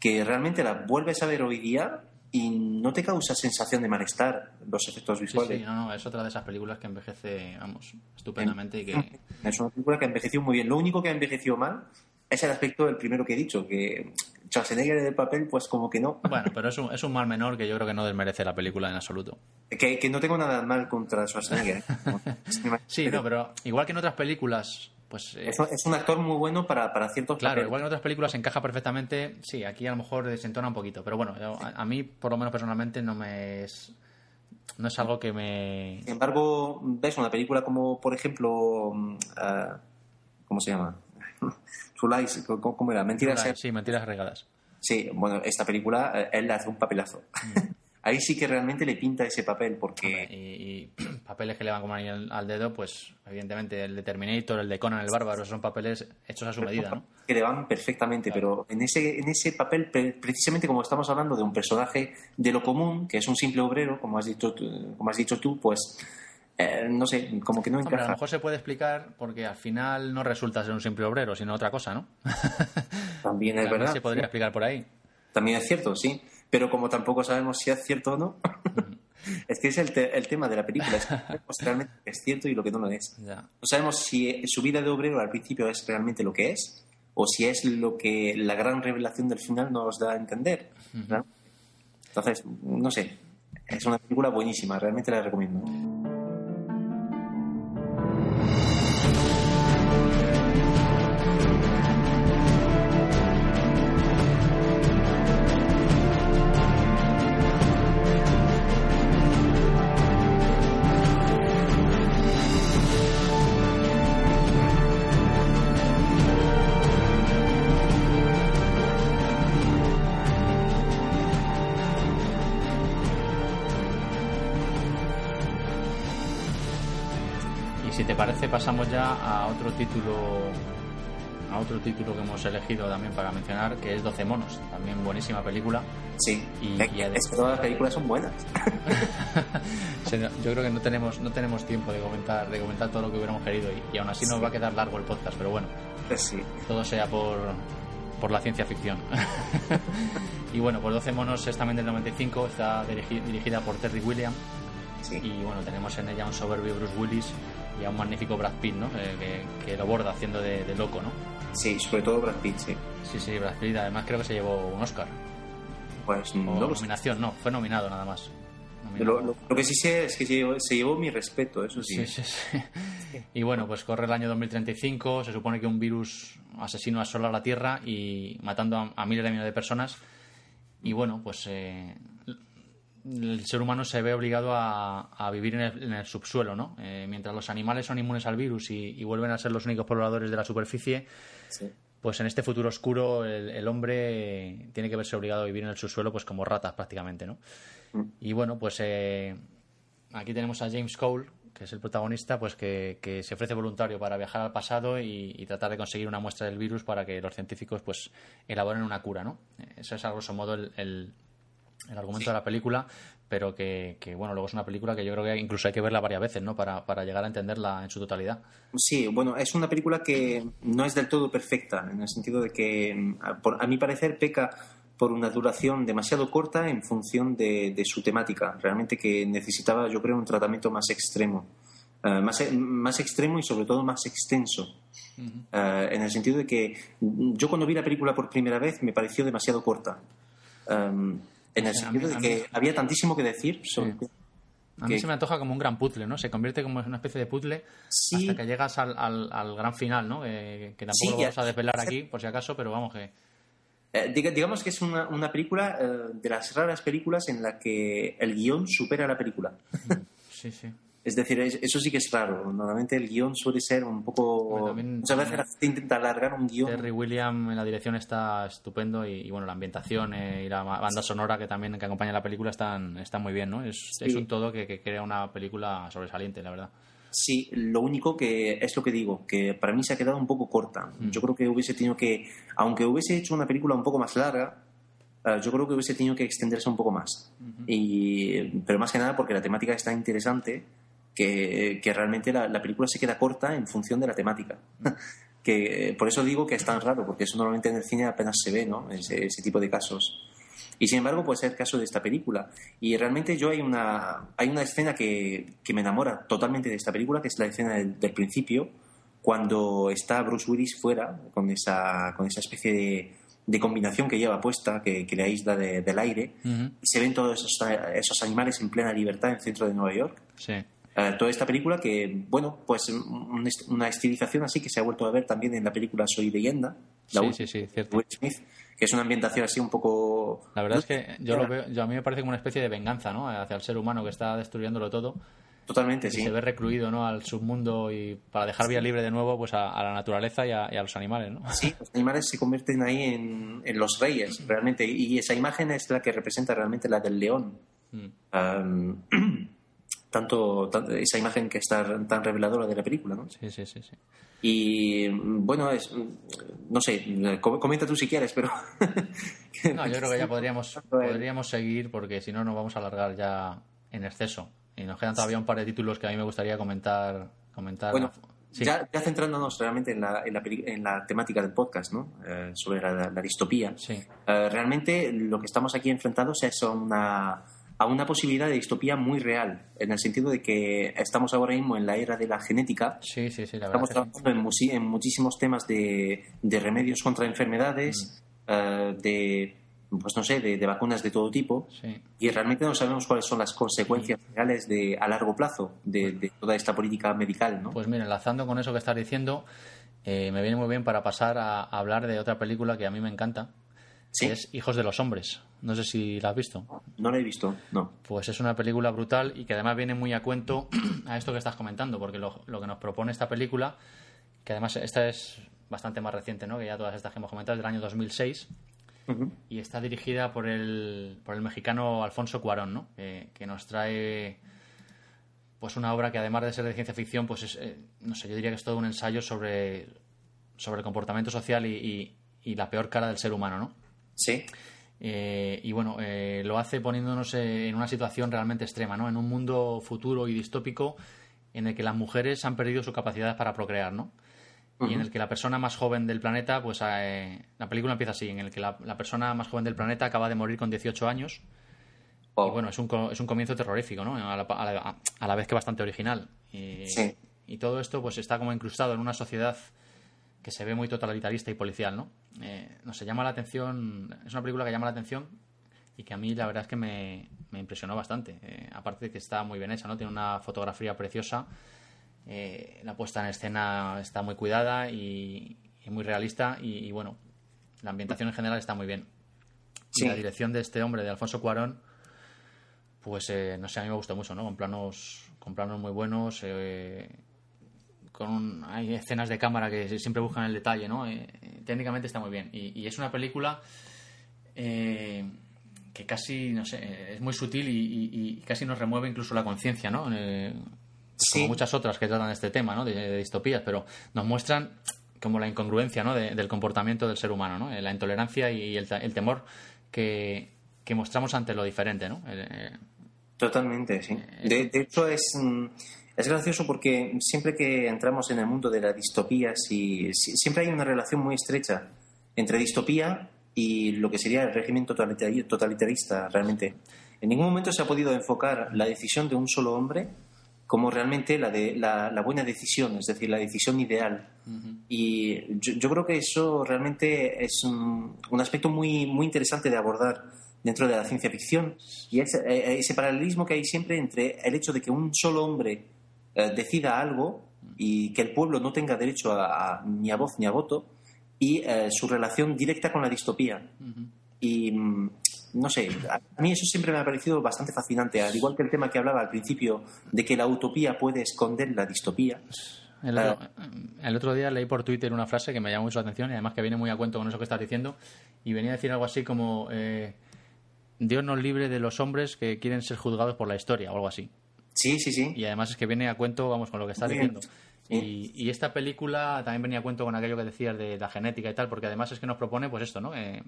que realmente la vuelves a ver hoy día y no te causa sensación de malestar los efectos Sí, visuales. sí, no, no, es otra de esas películas que envejece, vamos, estupendamente y que... Es una película que envejeció muy bien. Lo único que ha envejecido mal es el aspecto del primero que he dicho, que Schwarzenegger en el papel, pues como que no. Bueno, pero es un, es un mal menor que yo creo que no desmerece la película en absoluto. Que, que no tengo nada mal contra Schwarzenegger. ¿eh? Sí, no, pero igual que en otras películas, pues... eh, Es, un- es un actor muy bueno para, para ciertos Claro, papeles. igual que en otras películas encaja perfectamente, sí, aquí a lo mejor desentona un poquito, pero bueno, yo- a, a mí por lo menos personalmente no me es... No es algo que me... Sin embargo, ves una película como, por ejemplo, mm, ah, ¿cómo se llama? Lies, ¿cómo, era? Mentiras. Sí, mentiras regadas. Sí, bueno, esta película, eh, él le hace un papelazo. Ahí sí que realmente le pinta ese papel, porque Y, y papeles que le van como anillo al, al dedo, pues evidentemente el de Terminator, el de Conan el Bárbaro, son papeles hechos a su medida, ¿no? que le van perfectamente, pero en ese, en ese papel, pre- precisamente como estamos hablando de un personaje de lo común, que es un simple obrero, como has dicho, tú- como has dicho tú, pues, eh, no sé, como que no Hombre, a lo encaja. mejor se puede explicar porque al final no resulta ser un simple obrero, sino otra cosa, ¿no? También es También verdad. se podría explicar por ahí. También es cierto, sí. Pero como tampoco sabemos si es cierto o no, es que es el, te- el tema de la película. Es que sabemos realmente lo que es cierto y lo que no lo es. Ya. No sabemos si su vida de obrero al principio es realmente lo que es o si es lo que la gran revelación del final nos da a entender. ¿no? Entonces, no sé. Es una película buenísima, realmente la recomiendo. Pasamos ya a otro título a otro título que hemos elegido también para mencionar, que es 12 monos, también buenísima película. Sí. Y- es, y es que todas las películas son buenas. Yo creo que no tenemos no tenemos tiempo de comentar de comentar todo lo que hubiéramos querido y, y aún así nos va a quedar largo el podcast, pero bueno, Pues sí. todo sea por, por la ciencia ficción. y bueno, pues 12 monos es también del 95, está dirigi- dirigida por Terry William sí. y bueno, tenemos en ella un soberbio Bruce Willis y a un magnífico Brad Pitt, ¿no? Eh, que, que lo borda haciendo de, de loco, ¿no? Sí, sobre todo Brad Pitt, sí. Sí, sí, Brad Pitt además creo que se llevó un Oscar. Pues no nominación, no, fue nominado nada más. Nominado. Lo, lo- lo que sí sé es que se llevó, se llevó mi respeto, eso sí. Sí, sí, sí. Y bueno, pues corre el año 2035, se supone que un virus asesino asola la Tierra y matando a, a miles de millones de personas. Y bueno, pues eh, el ser humano se ve obligado a, a vivir en el, en el subsuelo, ¿no? Eh, mientras los animales son inmunes al virus y, y vuelven a ser los únicos pobladores de la superficie, Sí. pues en este futuro oscuro el, el hombre tiene que verse obligado a vivir en el subsuelo pues como ratas prácticamente, ¿no? Mm. Y bueno, pues eh, aquí tenemos a James Cole, que es el protagonista, pues que, que se ofrece voluntario para viajar al pasado y, y tratar de conseguir una muestra del virus para que los científicos pues elaboren una cura, ¿no? Eso es a grosso modo el, el- el argumento de la película, pero que, que, bueno, luego es una película que yo creo que incluso hay que verla varias veces, ¿no? Para, para llegar a entenderla en su totalidad. Sí, bueno, es una película que no es del todo perfecta, en el sentido de que, mm, a, por- a mi parecer, peca por una duración demasiado corta en función de, de su temática. Realmente que necesitaba, yo creo, un tratamiento más extremo. Eh, más, e- más extremo y sobre todo más extenso. Eh, en el sentido de que mm, yo cuando vi la película por primera vez me pareció demasiado corta. Um, en el Sí, sentido de que había tantísimo que decir sobre... A mí que- se me antoja como un gran puzzle, ¿no? Se convierte como en una especie de puzzle Sí. hasta que llegas al, al, al gran final, ¿no? Eh, que tampoco Sí, lo vamos a desvelar aquí, por si acaso, pero vamos que... Eh, diga- digamos que es una, una película eh, de las raras películas en la que el guion supera la película. Sí, sí. Es decir, es- eso sí que es raro. Normalmente el guion suele ser un poco... Bueno, también- muchas veces gente intenta alargar un guion. Terry William en la dirección está estupendo y, y, bueno, la ambientación eh, y la banda sonora que también que acompaña la película están, están muy bien, ¿no? Es, Sí. es un todo que, que crea una película sobresaliente, la verdad. Sí, lo único que es lo que digo, que para mí se ha quedado un poco corta. Mm. Yo creo que hubiese tenido que, aunque hubiese hecho una película un poco más larga, eh, yo creo que hubiese tenido que extenderse un poco más. y, pero más que nada porque la temática está interesante que, que realmente la, la, película se queda corta en función de la temática. que Por eso digo que es tan raro, porque eso normalmente en el cine apenas se ve, ¿no? ese, ese tipo de casos. Y sin embargo, puede ser el caso de esta película. Y realmente yo hay una, hay una escena que, que me enamora totalmente de esta película, que es la escena del, del principio, cuando está Bruce Willis fuera, con esa, con esa especie de, de combinación que lleva puesta, que, que le aísla de, del aire, Ujú. y se ven todos esos, esos animales en plena libertad en el centro de Nueva York. Sí. Eh, toda esta película que, bueno, pues un- una estilización así que se ha vuelto a ver también en la película Soy leyenda, la Sí, última sí, sí, cierto. Will Smith, que es una ambientación así un poco... La verdad es que yo lo veo, yo a mí me parece como una especie de venganza, ¿no? Hacia el ser humano que está destruyéndolo todo Totalmente, y sí. se ve recluido, ¿no? Al submundo y para dejar vía libre de nuevo, pues a, a la naturaleza y a, y a los animales, ¿no? Sí, los animales se convierten ahí en, en los reyes, realmente. Y esa imagen es la que representa realmente la del león. Mm. tanto, esa imagen que está tan reveladora de la película, ¿no? Sí, sí, sí, sí. Y bueno, es, no sé, com- comenta tú si quieres, pero. No, yo creo que ya podríamos, podríamos seguir porque si no nos vamos a alargar ya en exceso. Y nos quedan todavía un par de títulos que a mí me gustaría comentar. comentar Bueno, Sí. ya, ya centrándonos realmente en la, en la, en la temática del podcast, ¿no? Eh, sobre la, la distopía. Sí, Eh, realmente lo que estamos aquí enfrentados es a una, a una posibilidad de distopía muy real, en el sentido de que estamos ahora mismo en la era de la genética, sí, sí, sí, la verdad. estamos trabajando en, muchísimos temas de, de remedios contra enfermedades, Mm. eh, de, pues no sé, de, de vacunas de todo tipo, y realmente no sabemos cuáles son las consecuencias reales de, a largo plazo de, de toda esta política medical, ¿no? Pues mira, enlazando con eso que estás diciendo, eh, me viene muy bien para pasar a, a hablar de otra película que a mí me encanta, sí, que es Hijos de los Hombres. No sé si la has visto. no lo he visto, no. Pues es una película brutal y que además viene muy a cuento a esto que estás comentando, porque lo, lo que nos propone esta película, que además esta es bastante más reciente, ¿no? que ya todas estas que hemos comentado, es del año 2006, Ujú. y está dirigida por el, por el mexicano Alfonso Cuarón, ¿no? que, que nos trae pues una obra que además de ser de ciencia ficción, pues es, eh, no sé, yo diría que es todo un ensayo sobre, sobre el comportamiento social y, y- y la peor cara del ser humano, ¿no? Sí, Eh, y bueno, eh, lo hace poniéndonos eh, en una situación realmente extrema, ¿no? En un mundo futuro y distópico en el que las mujeres han perdido su capacidad para procrear, ¿no? Y en el que la persona más joven del planeta, pues eh, la película empieza así, en el que la, la persona más joven del planeta acaba de morir con 18 años. Oh, Y bueno, es un, es un comienzo terrorífico, ¿no? A la, a la- a la vez que bastante original. Y, Sí. y todo esto pues está como incrustado en una sociedad que se ve muy totalitarista y policial, ¿no? Eh, no sé, llama la atención, es una película que llama la atención y que a mí la verdad es que me, me impresionó bastante. Eh, aparte de que está muy bien hecha, ¿no? Tiene una fotografía preciosa, eh, la puesta en escena está muy cuidada y, y muy realista y, y, bueno, la ambientación en general está muy bien. Sí. Y la dirección de este hombre, de Alfonso Cuarón, pues eh, no sé, a mí me gustó mucho, ¿no? Con planos, con planos muy buenos, con un- hay escenas de cámara que siempre buscan el detalle, ¿no? Eh, eh, técnicamente está muy bien. Y, y es una película eh, que casi, no sé, es muy sutil y, y- y casi nos remueve incluso la conciencia, ¿no? Eh, Sí. Como muchas otras que tratan este tema, ¿no? De, de distopías, pero nos muestran como la incongruencia, ¿no? de- del comportamiento del ser humano, ¿no? Eh, La intolerancia y el, el temor que, que mostramos ante lo diferente, ¿no? Eh, eh, Totalmente, sí. De, de hecho, es, mm, es gracioso porque siempre que entramos en el mundo de la distopía, sí- sí- siempre hay una relación muy estrecha entre distopía y lo que sería el régimen totalitari- totalitarista, realmente. En ningún momento se ha podido enfocar la decisión de un solo hombre como realmente la, de, la, la buena decisión, es decir, la decisión ideal. Y yo, yo creo que eso realmente es un, un aspecto muy, muy interesante de abordar dentro de la ciencia ficción y ese, eh, ese paralelismo que hay siempre entre el hecho de que un solo hombre eh, decida algo y que el pueblo no tenga derecho a, a- ni a voz ni a voto y eh, su relación directa con la distopía. Y mm, no sé, a mí eso siempre me ha parecido bastante fascinante, al igual que el tema que hablaba al principio de que la utopía puede esconder la distopía. El otro, el otro día leí por Twitter una frase que me llamó mucho la atención y además que viene muy a cuento con eso que estás diciendo y venía a decir algo así como eh, Dios nos libre de los hombres que quieren ser juzgados por la historia o algo así. Sí, sí, sí. Y además es que viene a cuento, vamos, con lo que estás bien. diciendo. Y, y esta película también venía a cuento con aquello que decías de la genética y tal, porque además es que nos propone, pues esto, ¿no? Eh,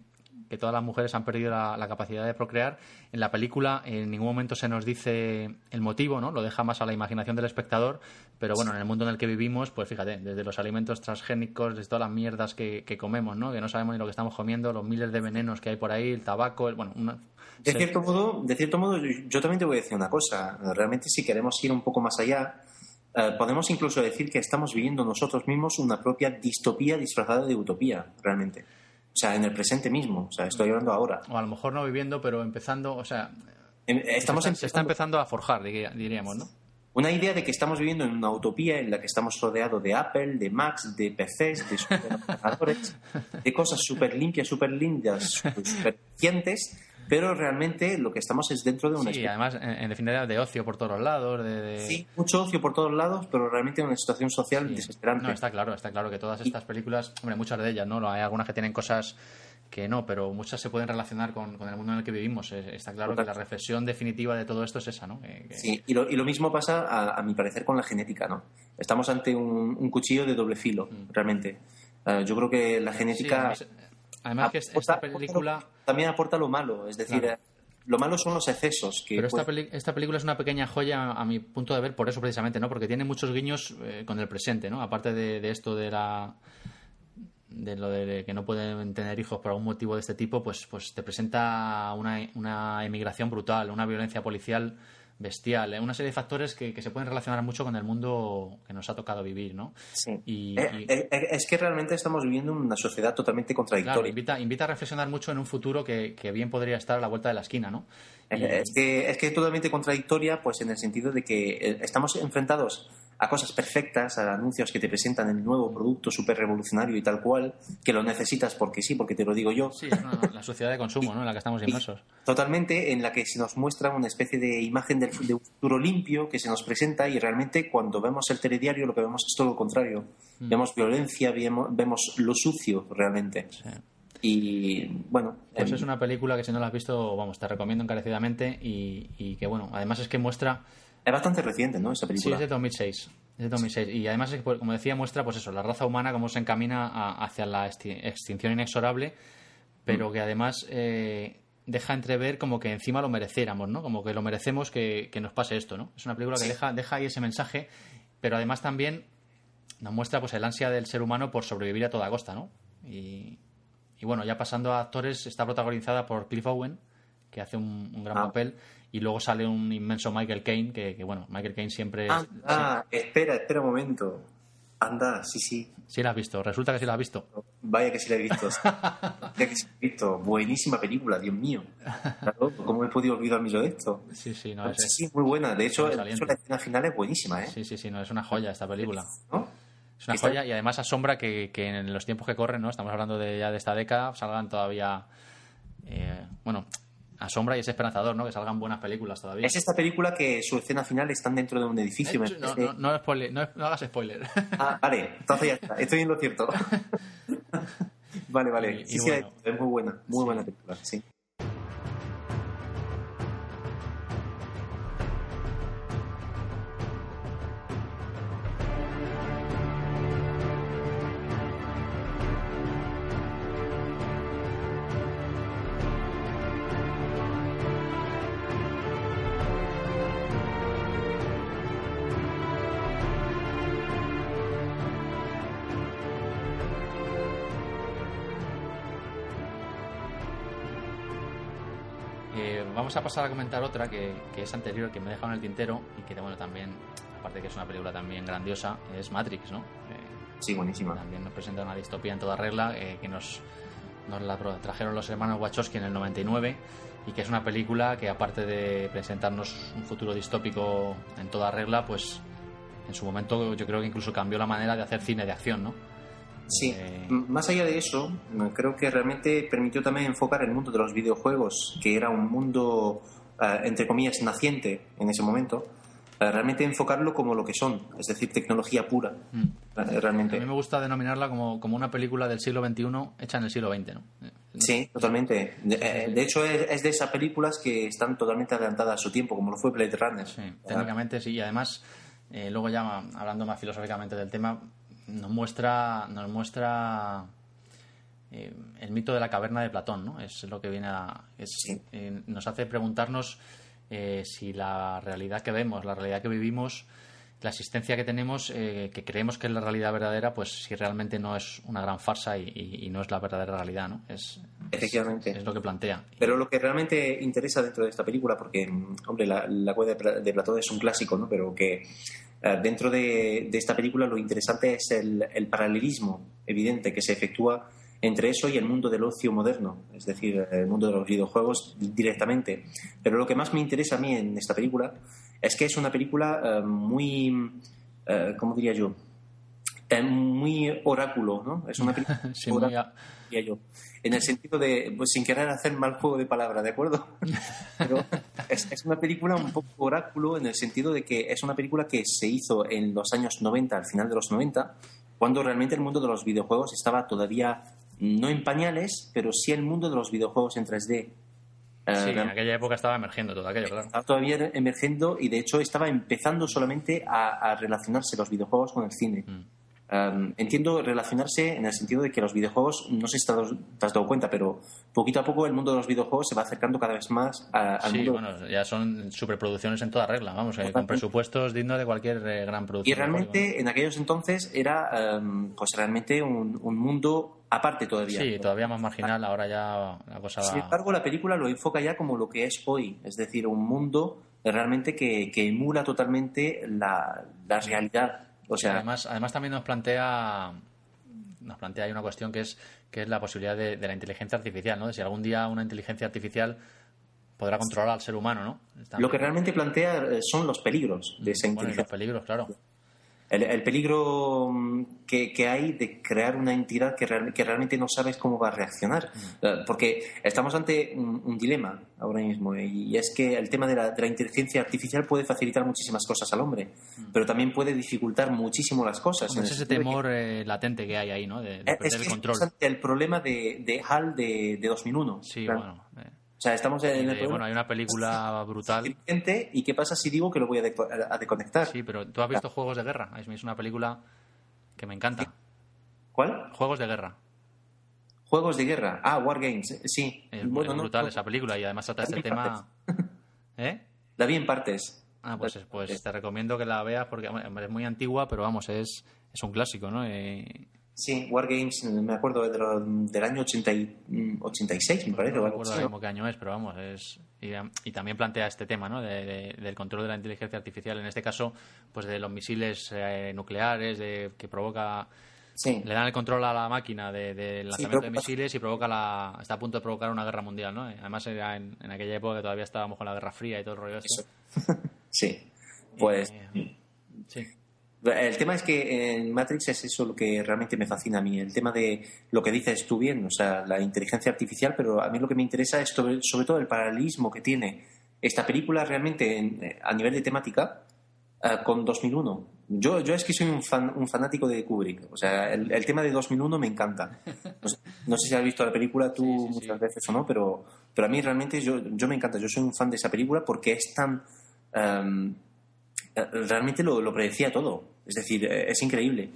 que todas las mujeres han perdido la, capacidad de procrear. En la película en ningún momento se nos dice el motivo, ¿no? Lo deja más a la imaginación del espectador, pero bueno, en el mundo en el que vivimos, pues fíjate, desde los alimentos transgénicos, desde todas las mierdas que, comemos, ¿no? Que no sabemos ni lo que estamos comiendo, los miles de venenos que hay por ahí, el tabaco, el, bueno... de, cierto modo, de cierto modo, yo también te voy a decir una cosa. Realmente si queremos ir un poco más allá eh, podemos incluso decir que estamos viviendo nosotros mismos una propia distopía disfrazada de utopía, realmente. O sea, en el presente mismo. O sea, estoy hablando ahora. O a lo mejor no viviendo, pero empezando, o sea... estamos se, está, empezando a forjar, diríamos, ¿no? Una idea de que estamos viviendo en una utopía en la que estamos rodeados de Apple, de Macs, de PCs, de superordenadores, de cosas súper limpias, súper lindas, súper eficientes, pero realmente lo que estamos es dentro de una sí, además en, definitiva de ocio por todos lados sí mucho ocio por todos lados pero realmente una situación social desesperante. No está claro está claro que todas estas películas hombre muchas de ellas no hay algunas que tienen cosas que no, pero muchas se pueden relacionar con, el mundo en el que vivimos. Está claro que la reflexión definitiva de todo esto es esa, ¿no? Sí, y lo, y lo, mismo pasa, a, mi parecer, con la genética, ¿no? Estamos ante un, cuchillo de doble filo, mm. realmente. Eh, yo creo que la genética... Además, que esta película... También aporta lo malo, es decir... Eh, lo malo son los excesos. Que Pero esta, esta, película es una pequeña joya a mi punto de ver por eso precisamente, ¿no? Porque tiene muchos guiños eh, con el presente, ¿no? Aparte de, esto de la de lo de que no pueden tener hijos por algún motivo de este tipo, pues, pues te presenta una, una emigración brutal, una violencia policial bestial, ¿eh? una serie de factores que, se pueden relacionar mucho con el mundo que nos ha tocado vivir, ¿no? Sí. Y, eh, eh, es que realmente estamos viviendo una sociedad totalmente contradictoria. invita, invita a reflexionar mucho en un futuro que, que, bien podría estar a la vuelta de la esquina, ¿no? Es, que, es que es totalmente contradictoria, pues en el sentido de que estamos enfrentados a cosas perfectas, a anuncios que te presentan el nuevo producto súper revolucionario y tal cual, que lo necesitas porque sí, porque te lo digo yo. Sí, la sociedad de consumo ¿no? en la que estamos inmersos. Totalmente, en la que se nos muestra una especie de imagen del, de un futuro limpio que se nos presenta y realmente cuando vemos el telediario lo que vemos es todo lo contrario. Mm. Vemos violencia, vemos, lo sucio realmente. Y bueno. Pues em, es una película que si no la has visto, vamos, te recomiendo encarecidamente y, y que bueno, además es que muestra es bastante reciente, ¿no? Esa película. Sí, es de 2006. Es de 2006. Y además, pues, como decía, muestra, pues eso, la raza humana cómo se encamina hacia la extinción inexorable, pero mm. que además eh, deja entrever como que encima lo mereciéramos, ¿no? Como que lo merecemos que, nos pase esto, ¿no? Es una película que deja, deja ahí ese mensaje, pero además también nos muestra pues el ansia del ser humano por sobrevivir a toda costa, ¿no? Y, bueno, ya pasando a actores, está protagonizada por Cliff Owen, que hace un, gran ah. papel, y luego sale un inmenso Michael Caine, que, bueno, Michael Caine siempre... Ah, espera, espera un momento. Anda, sí, sí. Sí la has visto, resulta que sí la has visto. Vaya que sí la he visto. Vaya que sí la he visto. Buenísima película, Dios mío. ¿Cómo he podido olvidarme yo de esto? Sí, sí, no, es, sí, muy buena. De hecho, la escena final es buenísima, ¿eh? Sí, sí, sí, no, es una joya esta película. Es una joya y además asombra que, que, en los tiempos que corren, ¿no? Estamos hablando de ya de esta década, salgan todavía... Eh, bueno, asombra y es esperanzador, ¿no? Que salgan buenas películas todavía. Es esta película que su escena final están dentro de un edificio. Eh, no, no, no, no, hagas spoiler. Ah, vale, entonces ya está, estoy en lo cierto. vale, vale. sí, sí, es muy buena, muy buena película, sí. Vamos a pasar a comentar otra que, es anterior, que me he dejado en el tintero y que, bueno, también, aparte que es una película también grandiosa, es Matrix, ¿no? Eh, sí, buenísima. También nos presenta una distopía en toda regla eh, que nos, nos la trajeron los hermanos Wachowski en el 99 y que es una película que, aparte de presentarnos un futuro distópico en toda regla, pues en su momento yo creo que incluso cambió la manera de hacer cine de acción, ¿no? Sí, eh, más allá de eso, creo que realmente permitió también enfocar el mundo de los videojuegos, que era un mundo, eh, entre comillas, naciente en ese momento, eh, realmente enfocarlo como lo que son, es decir, tecnología pura. Mm. realmente. A mí me gusta denominarla como, como, una película del siglo XXI hecha en el siglo XX, ¿no? Sí, totalmente. De, hecho, es, de esas películas que están totalmente adelantadas a su tiempo, como lo fue Blade Runner. Sí, técnicamente sí, y además, luego ya hablando más filosóficamente del tema, nos muestra, nos muestra el mito de la caverna de Platón, ¿no? Es lo que viene a... nos hace preguntarnos si la realidad que vemos, la realidad que vivimos la existencia que tenemos, eh, que creemos que es la realidad verdadera, pues si realmente no es una gran farsa y, no es la verdadera realidad, ¿no? Es, Efectivamente. Es, lo que plantea. Pero lo que realmente interesa dentro de esta película, porque, hombre, la, la cueva de, Platón es un clásico, ¿no? Pero que eh, dentro de, esta película lo interesante es el, el paralelismo evidente que se efectúa entre eso y el mundo del ocio moderno, es decir, el mundo de los videojuegos directamente. Pero lo que más me interesa a mí en esta película es que es una película eh, muy, eh, ¿cómo diría yo? Eh, muy oráculo, ¿no? Es una película sí, oráculo, diría yo. En el sentido de, pues, sin querer hacer mal juego de palabras, ¿de acuerdo? Pero es, es, una película un poco oráculo en el sentido de que es una película que se hizo en los años 90, al final de los 90, cuando realmente el mundo de los videojuegos estaba todavía no en pañales, pero sí el mundo de los videojuegos en 3D eh, sí, en aquella época estaba emergiendo todo aquello, claro. Estaba todavía emergiendo y de hecho estaba empezando solamente a, relacionarse los videojuegos con el cine. Mm. Em, entiendo relacionarse en el sentido de que los videojuegos, no sé si te has, dado cuenta, pero poquito a poco el mundo de los videojuegos se va acercando cada vez más a, al sí, bueno, ya son superproducciones en toda regla, vamos, eh, con presupuestos dignos de cualquier eh, gran producción. Y realmente en aquellos entonces era em, pues realmente un, un mundo aparte todavía. Sí, todavía más marginal, ahora ya la cosa Sin embargo, la película lo enfoca ya como lo que es hoy, es decir, un mundo realmente que, que emula totalmente la, la realidad. O sea, además, además también nos plantea nos plantea ahí una cuestión que es que es la posibilidad de, la inteligencia artificial, ¿no? De si algún día una inteligencia artificial podrá controlar al ser humano, ¿no? Lo que realmente plantea eh, son los peligros de esa inteligencia. los peligros, claro el, peligro mm, que, hay de crear una entidad que, que, realmente no sabes cómo va a reaccionar. Mm. Eh, porque estamos ante un, dilema ahora mismo y es que el tema de la, de la, inteligencia artificial puede facilitar muchísimas cosas al hombre, mm. pero también puede dificultar muchísimo las cosas. es ese temor eh, latente que hay ahí, ¿no? De, perder el control. Es el problema de, de HAL de, de 2001. Sí, bueno. Eh sea, estamos en el Bueno, hay una película brutal. ¿Y qué pasa si digo que lo voy a, deconectar? Sí, pero tú has visto Juegos de Guerra. Es una película que me encanta. ¿Cuál? Juegos de Guerra. Juegos de Guerra. Ah, War Games. Sí. Es, brutal esa película y además trata este tema. ¿Eh? La vi en partes. Ah, pues, pues te recomiendo que la veas porque es muy antigua, pero vamos, es, es un clásico, ¿no? Eh, Sí, Wargames, me acuerdo del año 80 86, me parece. No me acuerdo qué año es, pero vamos, es y, también plantea este tema, ¿no? del control de la inteligencia artificial, en este caso, pues de los misiles eh, nucleares, de, que provoca... Le dan el control a la máquina del de, lanzamiento de misiles y provoca la, está a punto de provocar una guerra mundial, ¿no? Además era en, aquella época que todavía estábamos con la Guerra Fría y todo el rollo Eso. sí, pues... Eh, sí. El tema es que en Matrix es eso lo que realmente me fascina a mí, el tema de lo que dices tú bien, o sea, la inteligencia artificial, pero a mí lo que me interesa es sobre, todo el paralelismo que tiene esta película realmente a nivel de temática eh, con 2001. Yo, yo es que soy un, fan, un fanático de Kubrick, o sea, el, tema de 2001 me encanta. No sé, si has visto la película tú muchas veces o no, pero, pero a mí realmente yo, yo me encanta, yo soy un fan de esa película porque es tan... Em, eh, realmente lo, lo predecía todo. Es decir, eh, es increíble.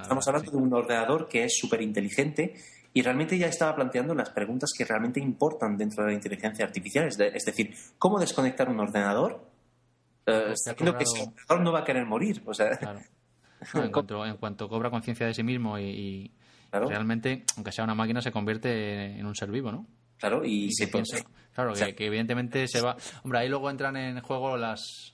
Estamos hablando de un ordenador que es súper inteligente y realmente ya estaba planteando las preguntas que realmente importan dentro de la inteligencia artificial. Es, decir, ¿cómo desconectar un ordenador eh, sabiendo que ese ordenador no va a querer morir? O sea, en, cuanto, cobra conciencia de sí mismo y, realmente, aunque sea una máquina, se convierte en un ser vivo, ¿no? Claro, y, se piensa. Claro, que, evidentemente se va. Hombre, ahí luego entran en juego las,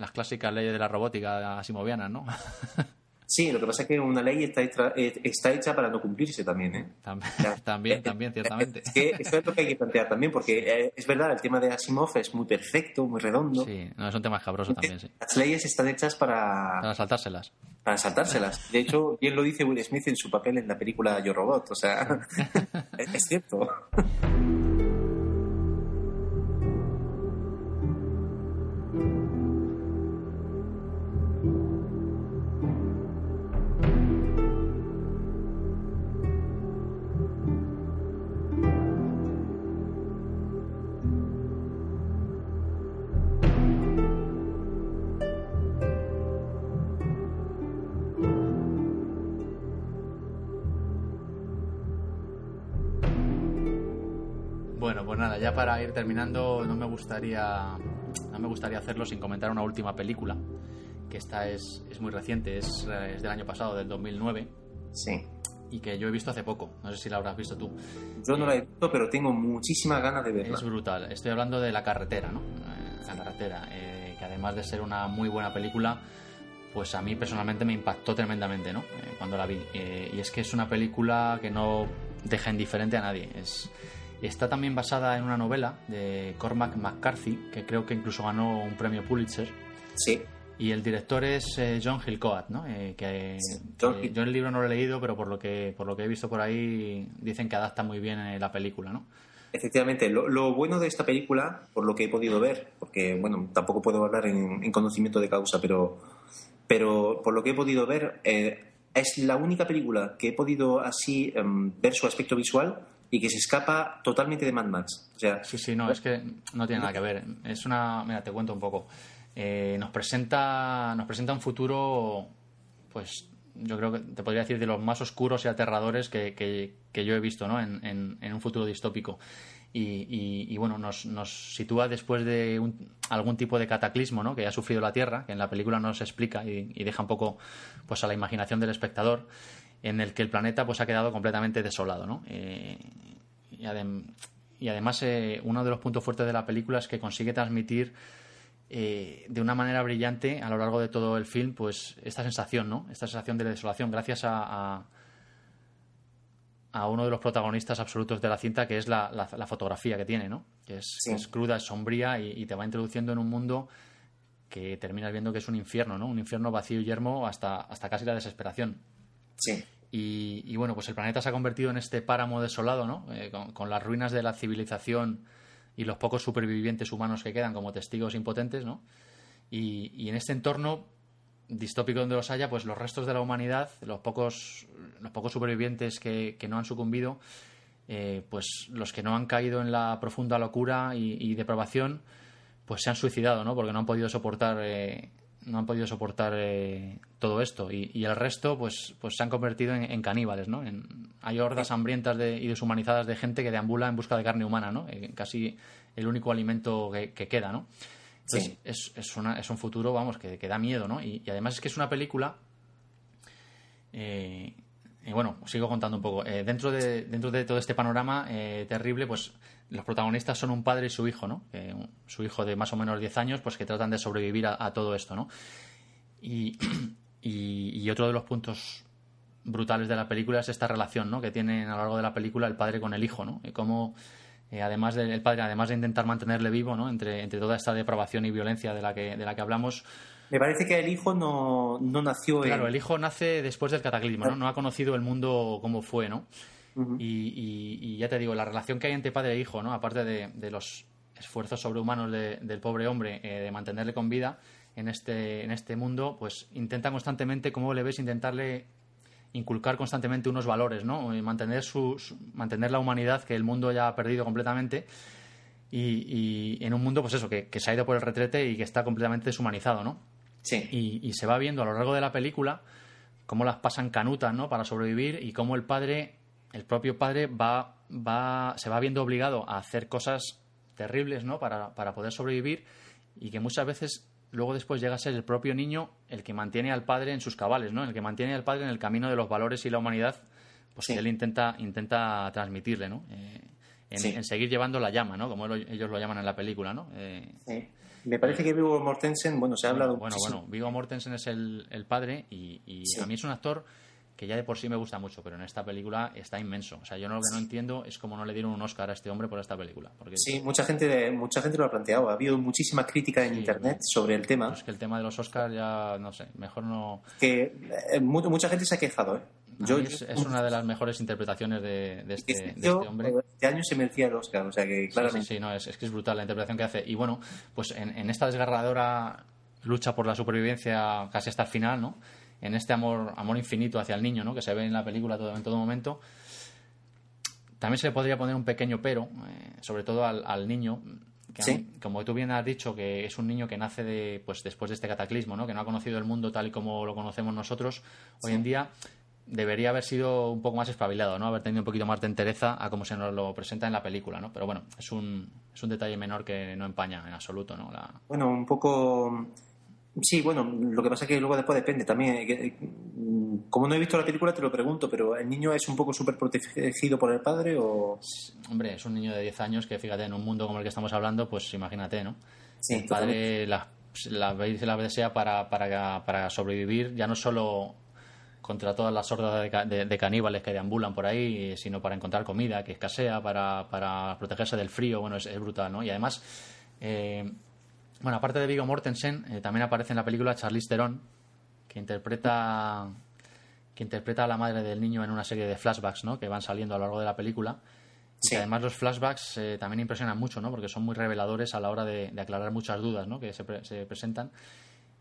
las clásicas leyes de la robótica asimovianas, ¿no? Sí, lo que pasa es que una ley está hecha, eh, está hecha para no cumplirse también, ¿eh? También, también, ciertamente. eso es lo que hay que plantear también, porque eh, es verdad, el tema de Asimov es muy perfecto, muy redondo. Sí, no, es un tema escabroso también, sí. Las leyes están hechas para... Para saltárselas. Para saltárselas. De hecho, bien lo dice Will Smith en su papel en la película Yo Robot, o sea, es cierto. Ya para ir terminando, no me gustaría no me gustaría hacerlo sin comentar una última película, que esta es, es muy reciente, es, eh, es del año pasado, del 2009. Sí. Y que yo he visto hace poco, no sé si la habrás visto tú. Yo no la he visto, pero tengo muchísimas ganas de verla. Es brutal. Estoy hablando de La Carretera, ¿no? Eh, la Carretera, eh, que además de ser una muy buena película, pues a mí personalmente me impactó tremendamente, ¿no? Eh, cuando la vi. Eh, y es que es una película que no deja indiferente a nadie. Es, está también basada en una novela de Cormac McCarthy, que creo que incluso ganó un premio Pulitzer. Sí. Y el director es eh, John Hillcoat, ¿no? Eh, que, John que Hill- yo el libro no lo he leído, pero por lo que por lo que he visto por ahí dicen que adapta muy bien eh, la película, ¿no? Efectivamente, lo, lo bueno de esta película, por lo que he podido ver, porque bueno, tampoco puedo hablar en, en conocimiento de causa, pero, pero por lo que he podido ver, eh, es la única película que he podido así em, ver su aspecto visual y que se escapa totalmente de Mad Max. O sea, Sí, sí, no, es que no tiene nada que ver. Es una, mira, te cuento un poco. Eh, nos presenta, nos presenta un futuro, pues, yo creo que te podría decir de los más oscuros y aterradores que, que- que yo he visto, ¿no? En, en- en un futuro distópico. Y, y- y, bueno, nos, nos sitúa después de un- algún tipo de cataclismo, ¿no? Que ha sufrido la Tierra, que en la película no se explica y, y deja un poco, pues, a la imaginación del espectador, en el que el planeta, pues, ha quedado completamente desolado, ¿no? Eh, y, adem- y además eh, uno de los puntos fuertes de la película es que consigue transmitir eh, de una manera brillante a lo largo de todo el film pues esta sensación no esta sensación de desolación gracias a, a, a uno de los protagonistas absolutos de la cinta que es la, la- la fotografía que tiene no que es, Sí. que es cruda es sombría y, y te va introduciendo en un mundo que terminas viendo que es un infierno no un infierno vacío y yermo hasta hasta casi la desesperación y, bueno, pues el planeta se ha convertido en este páramo desolado, ¿no? Eh, con, las ruinas de la civilización y los pocos supervivientes humanos que quedan como testigos impotentes, ¿no? Y, en este entorno distópico donde los haya, pues los restos de la humanidad, los pocos, los pocos supervivientes que, que no han sucumbido, eh, pues los que no han caído en la profunda locura y, y depravación, pues se han suicidado, ¿no? Porque no han podido soportar, eh, no han podido soportar eh, todo esto. Y, y el resto, pues, pues se han convertido en, en caníbales, ¿no? En- hay hordas hambrientas de- y deshumanizadas de gente que deambula en busca de carne humana, ¿no? Eh, casi el único alimento que, que queda, ¿no? Entonces, Sí. es, es, una- es un futuro, vamos, que, que da miedo, ¿no? Y, y además es que es una película eh, y bueno, sigo contando un poco. Eh, dentro, de, dentro de todo este panorama eh, terrible, pues los protagonistas son un padre y su hijo, ¿no? Eh, su hijo de más o menos 10 años, pues que tratan de sobrevivir a, a todo esto, ¿no? Y, y, y otro de los puntos brutales de la película es esta relación, ¿no? Que tiene a lo largo de la película el padre con el hijo, ¿no? Y cómo, eh, además del el padre, además de intentar mantenerle vivo, ¿no? Entre, entre toda esta depravación y violencia de la que, de la que hablamos, me parece que el hijo no, no nació Claro, en... el hijo nace después del cataclismo, ¿no? No ha conocido el mundo como fue, ¿no? Ujú. y, y- y ya te digo, la relación que hay entre padre e hijo, ¿no? Aparte de, de los esfuerzos sobrehumanos de- del pobre hombre eh, de mantenerle con vida en este, en este mundo, pues intenta constantemente, como le ves, intentarle inculcar constantemente unos valores, ¿no? Y mantener, su, su- mantener la humanidad que el mundo ya ha perdido completamente y, y en un mundo, pues eso, que, que se ha ido por el retrete y que está completamente deshumanizado, ¿no? Sí, y, y se va viendo a lo largo de la película cómo las pasan canutas ¿no? para sobrevivir y cómo el padre, el propio padre, va, va, se va viendo obligado a hacer cosas terribles ¿no? para, para poder sobrevivir y que muchas veces luego después llega a ser el propio niño el que mantiene al padre en sus cabales, ¿no? el que mantiene al padre en el camino de los valores y la humanidad pues Sí. que él intenta, intenta transmitirle, ¿no? Eh, en, Sí. en seguir llevando la llama, ¿no? Como ellos lo llaman en la película, ¿no? Eh, sí. Me parece que Viggo Mortensen, bueno, se ha hablado bueno, muchísimo. bueno, Viggo Mortensen es el, el padre y, y a mí es un actor que ya de por sí me gusta mucho, pero en esta película está inmenso. O sea, yo no, lo que no entiendo es cómo no le dieron un Oscar a este hombre por esta película. Porque Sí, mucha gente, mucha gente lo ha planteado. Ha habido muchísima crítica en Sí. Internet sobre el tema. es que el tema de los Oscars ya, no sé, mejor no... Que eh, mu- mucha gente se ha quejado. ¿eh? Yo, es, es una de las mejores interpretaciones de, de este, de este hombre. este año se merecía el Oscar, o sea que Sí, claramente. sí, sí, no, es, es que es brutal la interpretación que hace. Y bueno, pues en, en esta desgarradora lucha por la supervivencia casi hasta el final, ¿no? En este amor, amor infinito hacia el niño, ¿no? Que se ve en la película todo, en todo momento. También se le podría poner un pequeño pero, eh, sobre todo al, al niño, que Sí. mí, como tú bien has dicho, que es un niño que nace de, pues, después de este cataclismo, ¿no? Que no ha conocido el mundo tal y como lo conocemos nosotros hoy en día. debería haber sido un poco más espabilado, ¿no? Haber tenido un poquito más de entereza a como se nos lo presenta en la película, ¿no? Pero bueno, es un, es un detalle menor que no empaña en absoluto, ¿no? La... Bueno, un poco... Sí, bueno, lo que pasa es que luego después depende también. Como no he visto la película, te lo pregunto, pero ¿el niño es un poco súper protegido por el padre o...? Hombre, es un niño de 10 años que, fíjate, en un mundo como el que estamos hablando, pues imagínate, ¿no? Sí, el padre la, la, la desea para, para, para sobrevivir, ya no solo contra todas las hordas de, caníbales que deambulan por ahí, sino para encontrar comida que escasea, para, para protegerse del frío, bueno, es, brutal, ¿no? Y además, eh, bueno, aparte de Viggo Mortensen, eh, también aparece en la película Charlize Theron, que interpreta que interpreta a la madre del niño en una serie de flashbacks, ¿no? Que van saliendo a lo largo de la película. Y además los flashbacks eh, también impresionan mucho, ¿no? Porque son muy reveladores a la hora de, aclarar muchas dudas, ¿no? Que se, se presentan.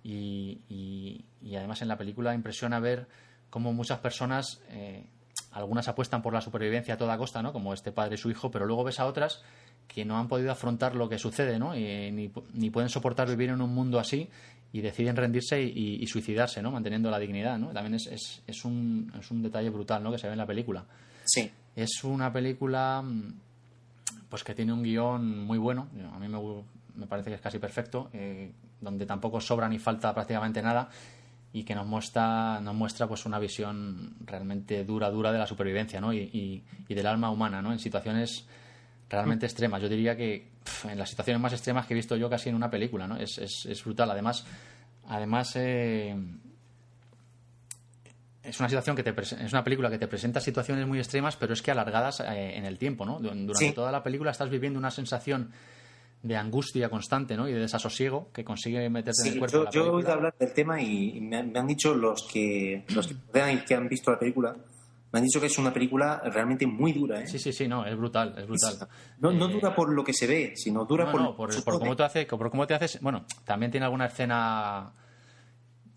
Y, y, y, además en la película impresiona ver como muchas personas, eh, algunas apuestan por la supervivencia a toda costa, ¿no? Como este padre y su hijo, pero luego ves a otras que no han podido afrontar lo que sucede, ¿no? Y, ni, ni, pueden soportar vivir en un mundo así y deciden rendirse y, suicidarse, ¿no? Manteniendo la dignidad, ¿no? También es, es, es, un, es un detalle brutal, ¿no? Que se ve en la película. Sí. Es una película, pues que tiene un guion muy bueno. A mí me, me parece que es casi perfecto, eh, donde tampoco sobra ni falta prácticamente nada y que nos muestra, nos muestra pues una visión realmente dura, dura de la supervivencia ¿no? y, y, del alma humana ¿no? en situaciones realmente mm. extremas. Yo diría que en las situaciones más extremas que he visto yo casi en una película, ¿no? Es, es, es brutal. Además, además eh, es una situación que te es una película que te presenta situaciones muy extremas, pero es que alargadas eh, en el tiempo, ¿no? Durante toda la película estás viviendo una sensación de angustia constante ¿no? y de desasosiego que consigue meterte en el cuerpo. Yo, yo he oído hablar del tema y me han, dicho los que los que, que han visto la película, me han dicho que es una película realmente muy dura. ¿eh? Sí, sí, sí, no, es brutal, es brutal. no, no, eh, dura por lo que se ve, sino dura por, no, por, cómo te hace, por cómo te haces. Bueno, también tiene alguna escena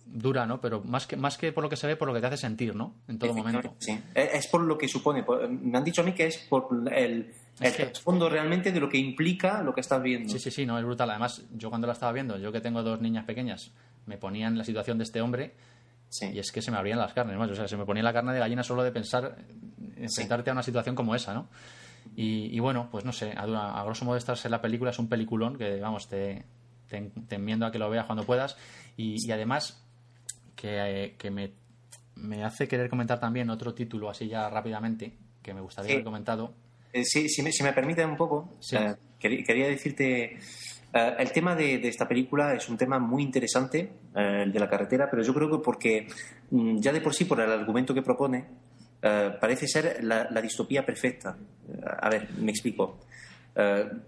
dura, ¿no? Pero más que, más que por lo que se ve, por lo que te hace sentir, ¿no? En todo momento. Sí, es por lo que supone. Me han dicho a mí que es por el, el fondo realmente de lo que implica lo que estás viendo. Sí, sí, sí, no, es brutal. Además, yo cuando la estaba viendo, yo que tengo dos niñas pequeñas, me ponía en la situación de este hombre y es que se me abrían las carnes, O sea, se me ponía la carne de gallina solo de pensar enfrentarte a una situación como esa, ¿no? Y, bueno, pues no sé, a, a, grosso modo esta es la película, es un peliculón que, vamos, te, te, enmiendo a que lo veas cuando puedas. Y, además que, que me, me, hace querer comentar también otro título así ya rápidamente que me gustaría haber comentado. Eh, si, me, si, me, permite un poco, eh, quería, decirte, eh, el tema de, esta película es un tema muy interesante, el de la carretera, pero yo creo que porque mm, ya de por sí, por el argumento que propone, parece ser la, distopía perfecta. a ver, me explico.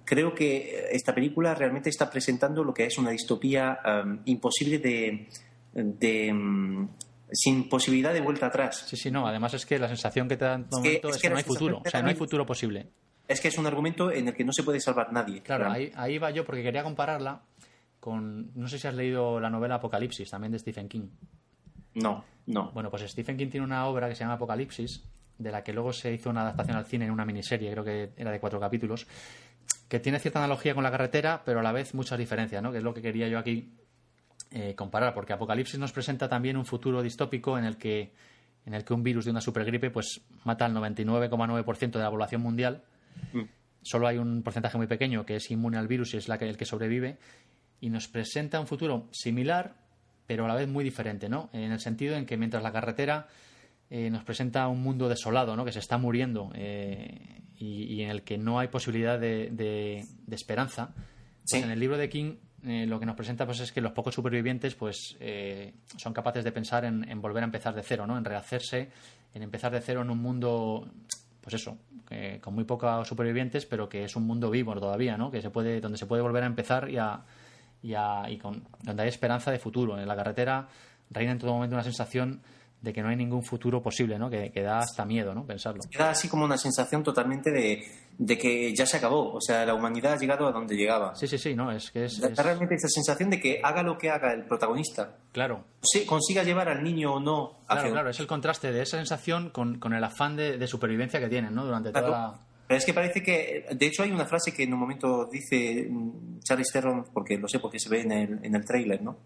creo que esta película realmente está presentando lo que es una distopía imposible de, de, mm, sin posibilidad de vuelta atrás. Sí, sí, no. Además es que la sensación que te da en todo momento es que, no hay futuro. O sea, no hay futuro posible. Es que es un argumento en el que no se puede salvar nadie. Claro, ahí, ahí va yo porque quería compararla con... No sé si has leído la novela Apocalipsis, también de Stephen King. No, no. Bueno, pues Stephen King tiene una obra que se llama Apocalipsis, de la que luego se hizo una adaptación al cine en una miniserie, creo que era de cuatro capítulos, que tiene cierta analogía con la carretera, pero a la vez muchas diferencias, ¿no? Que es lo que quería yo aquí eh, comparar, porque Apocalipsis nos presenta también un futuro distópico en el que, en el que un virus de una supergripe pues mata al 99,9% de la población mundial. Solo hay un porcentaje muy pequeño que es inmune al virus y es la que, el que sobrevive. Y nos presenta un futuro similar, pero a la vez muy diferente, ¿no? En el sentido en que mientras la carretera eh, nos presenta un mundo desolado, ¿no? Que se está muriendo eh, y, en el que no hay posibilidad de, de, esperanza. Pues en el libro de King eh, lo que nos presenta pues es que los pocos supervivientes pues eh, son capaces de pensar en, volver a empezar de cero, ¿no? En rehacerse, en empezar de cero en un mundo, pues eso, con muy pocos supervivientes, pero que es un mundo vivo todavía, ¿no? Que se puede, donde se puede volver a empezar y a, y, con, donde hay esperanza de futuro. En la carretera reina en todo momento una sensación de que no hay ningún futuro posible, ¿no? Que, da hasta miedo, ¿no? Pensarlo. Da así como una sensación totalmente de, que ya se acabó, o sea, la humanidad ha llegado a donde llegaba. Sí, sí, sí, no, es que es... Da, realmente esa sensación de que haga lo que haga el protagonista. Claro. Sí, consiga llevar al niño o no. Claro, claro, es el contraste de esa sensación con, el afán de, supervivencia que tienen, ¿no? Durante toda la... Pero es que parece que, de hecho, hay una frase que en un momento dice mm, Charlie Theron, porque lo sé porque se ve en el, en el trailer, ¿no?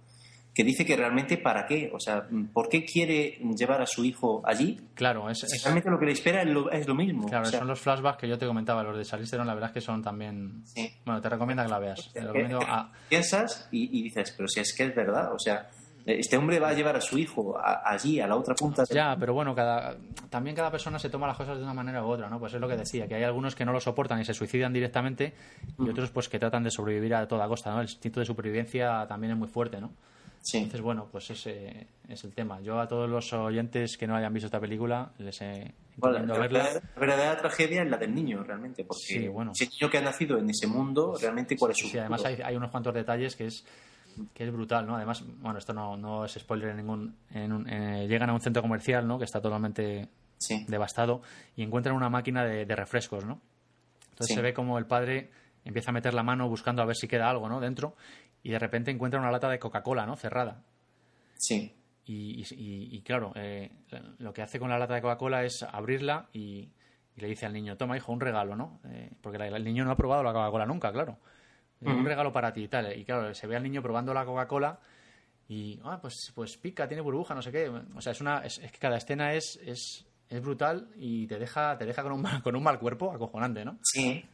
Que dice que realmente para qué, o sea, ¿por qué quiere llevar a su hijo allí? Claro, es, realmente lo que le espera es lo, mismo. Claro, son los flashbacks que yo te comentaba, los de Charlize la verdad es que son también... Bueno, te recomiendo que la veas. Te recomiendo a... Piensas y, dices, pero si es que es verdad, o sea, este hombre va a llevar a su hijo allí, a la otra punta. Ya, pero bueno, cada, también cada persona se toma las cosas de una manera u otra, ¿no? Pues es lo que decía, que hay algunos que no lo soportan y se suicidan directamente y otros pues que tratan de sobrevivir a toda costa, ¿no? El instinto de supervivencia también es muy fuerte, ¿no? Sí. Entonces, bueno, pues ese es el tema. Yo a todos los oyentes que no hayan visto esta película les he bueno, la, verla. La, verdadera tragedia es la del niño, realmente, porque sí, bueno. ese niño que ha nacido en ese mundo, realmente cuál es su Sí, además hay, hay, unos cuantos detalles que es que es brutal, ¿no? Además, bueno, esto no, no es spoiler en ningún... En eh, llegan a un centro comercial, ¿no? Que está totalmente devastado y encuentran una máquina de, refrescos, ¿no? Entonces se ve como el padre empieza a meter la mano buscando a ver si queda algo, ¿no? Dentro y de repente encuentra una lata de Coca-Cola, ¿no? Cerrada. Sí. Y, y, claro, eh, lo que hace con la lata de Coca-Cola es abrirla y, le dice al niño, toma hijo, un regalo, ¿no? Eh, porque el niño no ha probado la Coca-Cola nunca, claro. Un regalo para ti y tal. Y claro, se ve al niño probando la Coca-Cola y, ah, pues, pues pica, tiene burbuja, no sé qué. O sea, es, una, es, que cada escena es, es, es, brutal y te deja, te deja con, un, con un mal cuerpo acojonante, ¿no? Sí.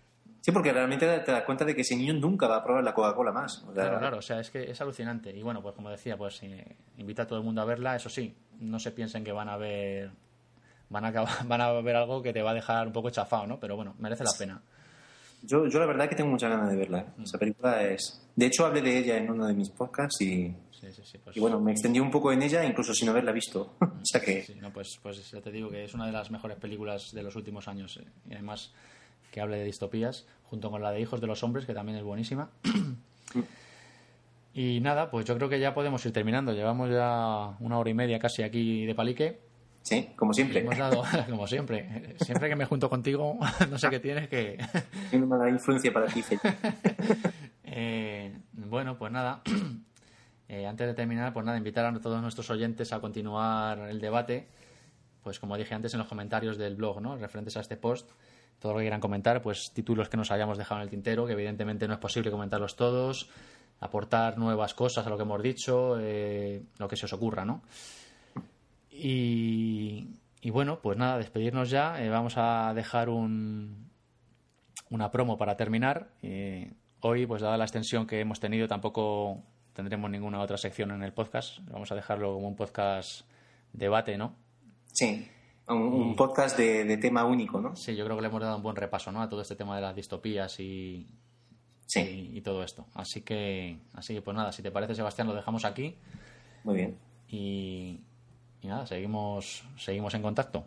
Sí, porque realmente te das cuenta de que ese niño nunca va a probar la Coca-Cola más. claro, claro, o sea, es que es alucinante. Y bueno, pues como decía, pues eh, invita a todo el mundo a verla, eso sí, no se piensen que van a ver van a, van a ver algo que te va a dejar un poco chafado, ¿no? Pero bueno, merece la pena. Yo, yo la verdad que tengo muchas ganas de verla. ¿eh? Mm. Esa película es... De hecho, hablé de ella en uno de mis podcasts y... Sí, sí, sí, pues... Y bueno, me extendí un poco en ella, incluso sin haberla visto. o sea que... No, pues, pues ya te digo que es una de las mejores películas de los últimos años. Eh. Y además que hable de distopías, junto con la de Hijos de los Hombres, que también es buenísima. y nada, pues yo creo que ya podemos ir terminando. Llevamos ya una hora y media casi aquí de palique. Sí, como siempre. Hemos dado, como siempre. Siempre que me junto contigo, no sé qué tienes que. Tiene una mala influencia para ti, eh, Bueno, pues nada. Eh, antes de terminar, pues nada, invitar a todos nuestros oyentes a continuar el debate. Pues como dije antes en los comentarios del blog, ¿no? Referentes a este post todo lo que quieran comentar, pues títulos que nos hayamos dejado en el tintero, que evidentemente no es posible comentarlos todos, aportar nuevas cosas a lo que hemos dicho, eh, lo que se os ocurra, ¿no? Y, bueno, pues nada, despedirnos ya. Eh, vamos a dejar un, una promo para terminar. Eh, hoy, pues dada la extensión que hemos tenido, tampoco tendremos ninguna otra sección en el podcast. Vamos a dejarlo como un podcast debate, ¿no? Sí. Un, podcast de, tema único, ¿no? Sí, yo creo que le hemos dado un buen repaso, ¿no? A todo este tema de las distopías y, y, todo esto. Así que, así que, pues nada, si te parece, Sebastián, lo dejamos aquí. Muy bien. Y, nada, seguimos, seguimos en contacto.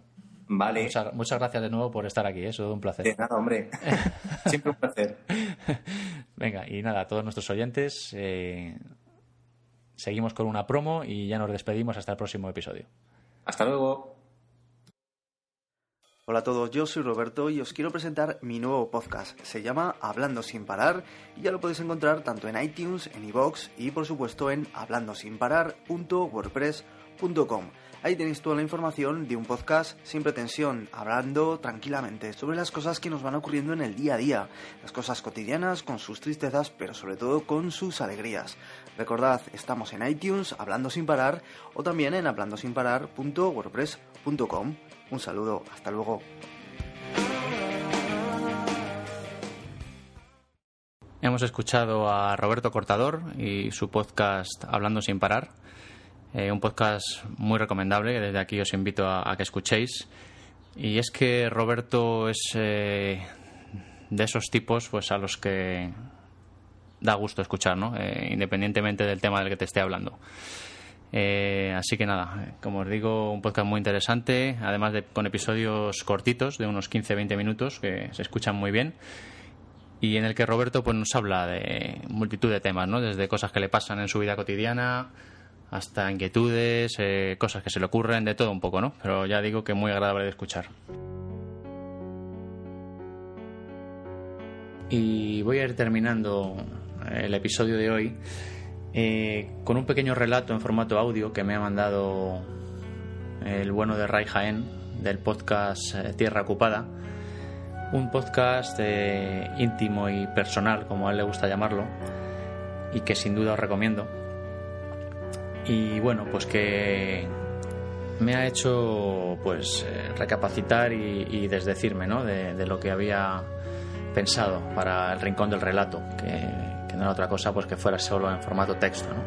Vale. Muchas, gracias de nuevo por estar aquí, ¿eh? es un placer. De nada, hombre. Siempre un placer. Venga, y nada, a todos nuestros oyentes, eh, seguimos con una promo y ya nos despedimos hasta el próximo episodio. Hasta luego. Hola a todos, yo soy Roberto y os quiero presentar mi nuevo podcast. Se llama Hablando sin parar y ya lo podéis encontrar tanto en iTunes, en iVoox y por supuesto en hablandosinparar.wordpress.com. Ahí tenéis toda la información de un podcast sin pretensión, hablando tranquilamente sobre las cosas que nos van ocurriendo en el día a día, las cosas cotidianas con sus tristezas, pero sobre todo con sus alegrías. Recordad, estamos en iTunes, hablando sin parar, o también en hablandosinparar.wordpress.com. Un saludo, hasta luego. Hemos escuchado a Roberto Cortador y su podcast Hablando sin parar, eh, un podcast muy recomendable que desde aquí os invito a, que escuchéis. Y es que Roberto es eh, de esos tipos pues a los que da gusto escuchar, ¿no? Eh, independientemente del tema del que te esté hablando. Eh, así que nada, como os digo, un podcast muy interesante, además de con episodios cortitos de unos 15-20 minutos que se escuchan muy bien y en el que Roberto pues nos habla de multitud de temas, ¿no? Desde cosas que le pasan en su vida cotidiana hasta inquietudes, eh, cosas que se le ocurren, de todo un poco, ¿no? Pero ya digo que muy agradable de escuchar. Y voy a ir terminando el episodio de hoy eh, con un pequeño relato en formato audio que me ha mandado el bueno de Ray Jaén del podcast eh, Tierra Ocupada. Un podcast eh, íntimo y personal, como a él le gusta llamarlo, y que sin duda os recomiendo. y bueno, pues que me ha hecho pues recapacitar y, desdecirme ¿no? de, lo que había pensado para el rincón del relato, que, no era otra cosa pues que fuera solo en formato texto. ¿no?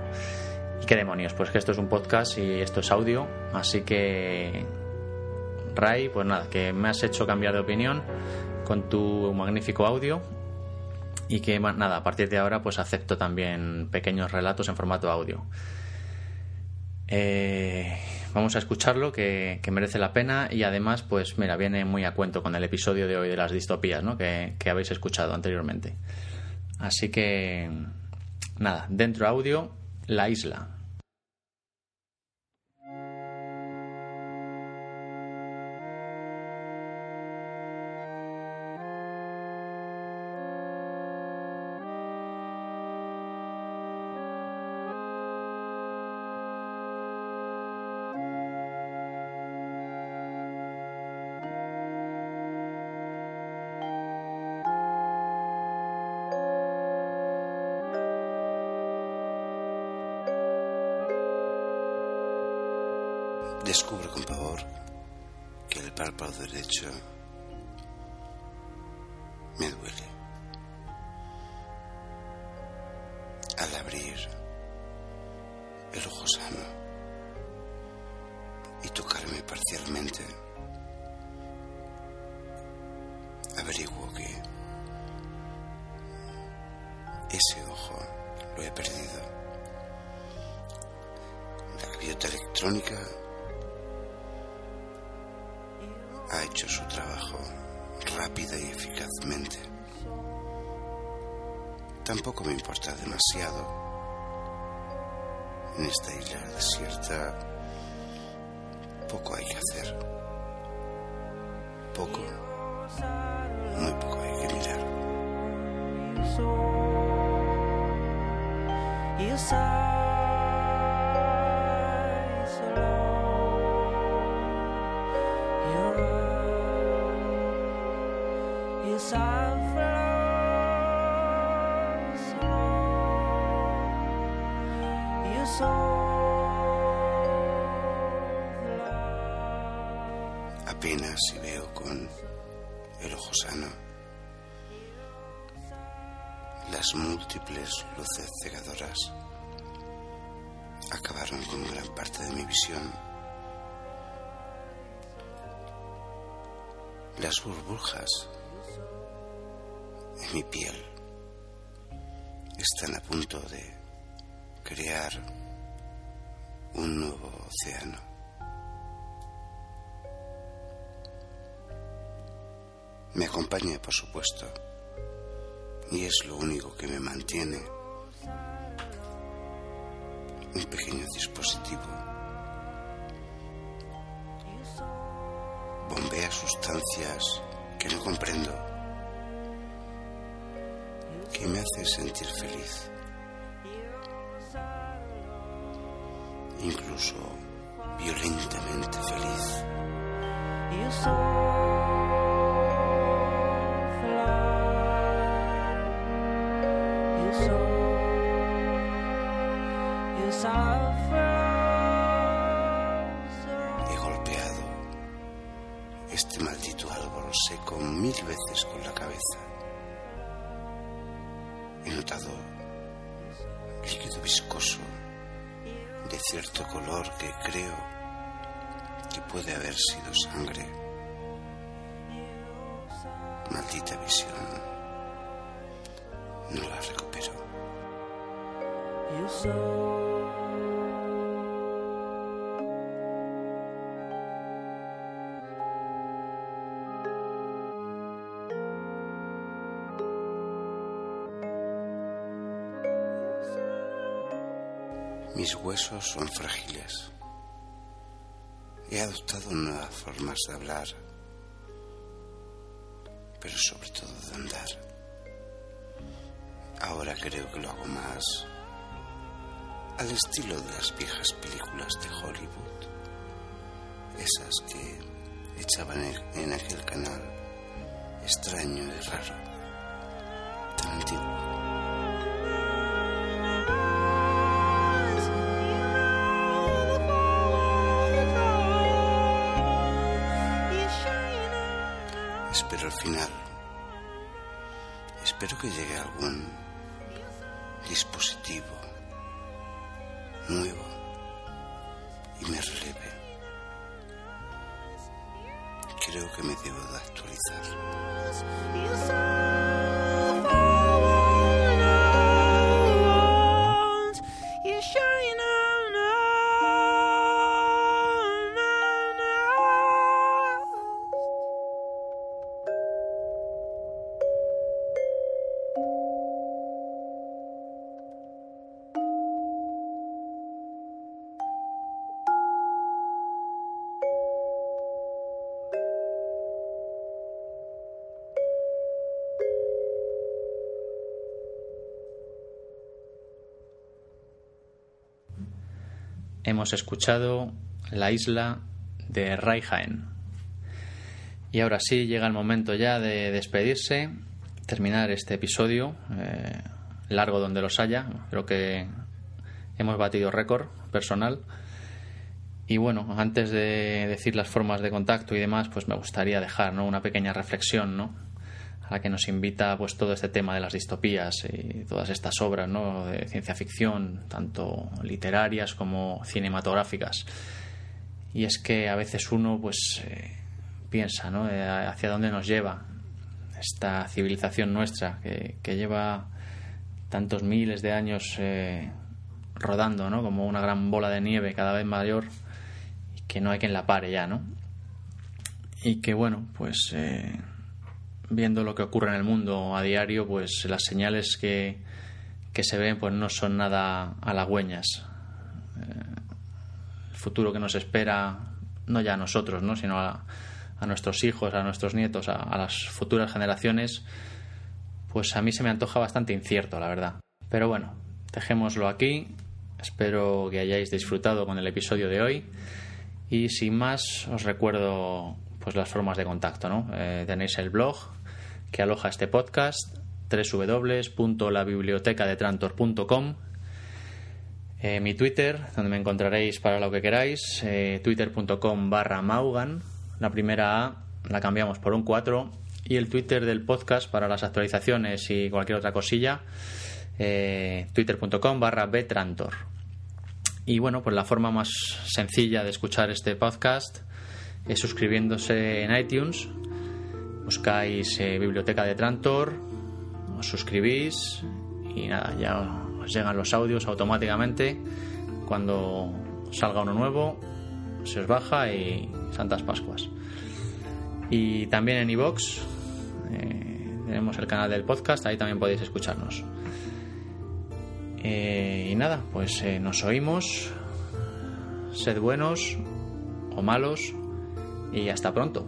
Y qué demonios, pues que esto es un podcast y esto es audio, así que Ray, pues nada, que me has hecho cambiar de opinión con tu magnífico audio y que nada, a partir de ahora pues acepto también pequeños relatos en formato audio. Eh, vamos a escucharlo, que, merece la pena y además, pues mira, viene muy a cuento con el episodio de hoy de las distopías, ¿no? que, que habéis escuchado anteriormente. Así que, nada, dentro audio, la isla. El párpado Apenas si veo con el ojo sano las múltiples luces cegadoras acabaron con gran parte de mi visión. Las burbujas mi piel están a punto de crear un nuevo océano. Me acompaña, por supuesto, y es lo único que me mantiene un pequeño dispositivo. Bombea sustancias que no comprendo, que me hace sentir feliz. incluso violentamente feliz. He golpeado este maldito árbol seco mil veces con la cabeza. He notado líquido viscoso de cierto color que creo que puede haber sido sangre. Maldita visión. No la recupero. Mis huesos son frágiles. He adoptado nuevas formas de hablar, pero sobre todo de andar. Ahora creo que lo hago más al estilo de las viejas películas de Hollywood, esas que echaban en aquel canal extraño y raro, tan antiguo. Espero el final. Espero que llegue algún dispositivo nuevo y me releve. Creo que me debo de actualizar. Hemos escuchado La isla de Raihaen. Y ahora sí, llega el momento ya de despedirse, terminar este episodio, eh, largo donde los haya. Creo que hemos batido récord personal. Y bueno, antes de decir las formas de contacto y demás, pues me gustaría dejar ¿no? una pequeña reflexión, ¿no? A la que nos invita pues todo este tema de las distopías y todas estas obras ¿no? de ciencia ficción, tanto literarias como cinematográficas. Y es que a veces uno pues eh, piensa ¿no? Eh, hacia dónde nos lleva esta civilización nuestra que, que lleva tantos miles de años eh, rodando ¿no? como una gran bola de nieve cada vez mayor y que no hay quien la pare ya, ¿no? Y que bueno, pues viendo lo que ocurre en el mundo a diario, pues las señales que, que se ven pues no son nada halagüeñas. Eh, el futuro que nos espera, no ya a nosotros, ¿no? sino a, a nuestros hijos, a nuestros nietos, a, las futuras generaciones, pues a mí se me antoja bastante incierto, la verdad. Pero bueno, dejémoslo aquí. Espero que hayáis disfrutado con el episodio de hoy. Y sin más, os recuerdo pues las formas de contacto, ¿no? Eh, tenéis el blog que aloja este podcast, www.labibliotecadetrantor.com, eh, mi Twitter, donde me encontraréis para lo que queráis, eh, twitter.com barra maugan, la primera A la cambiamos por un 4, y el Twitter del podcast para las actualizaciones y cualquier otra cosilla, eh, twitter.com barra betrantor. Y bueno, pues la forma más sencilla de escuchar este podcast es suscribiéndose en iTunes buscáis eh, Biblioteca de Trantor, os suscribís y nada, ya os llegan los audios automáticamente. Cuando salga uno nuevo, se os baja y Santas Pascuas. Y también en iVox eh, tenemos el canal del podcast, ahí también podéis escucharnos. Eh, y nada, pues nos oímos. Sed buenos o malos y hasta pronto.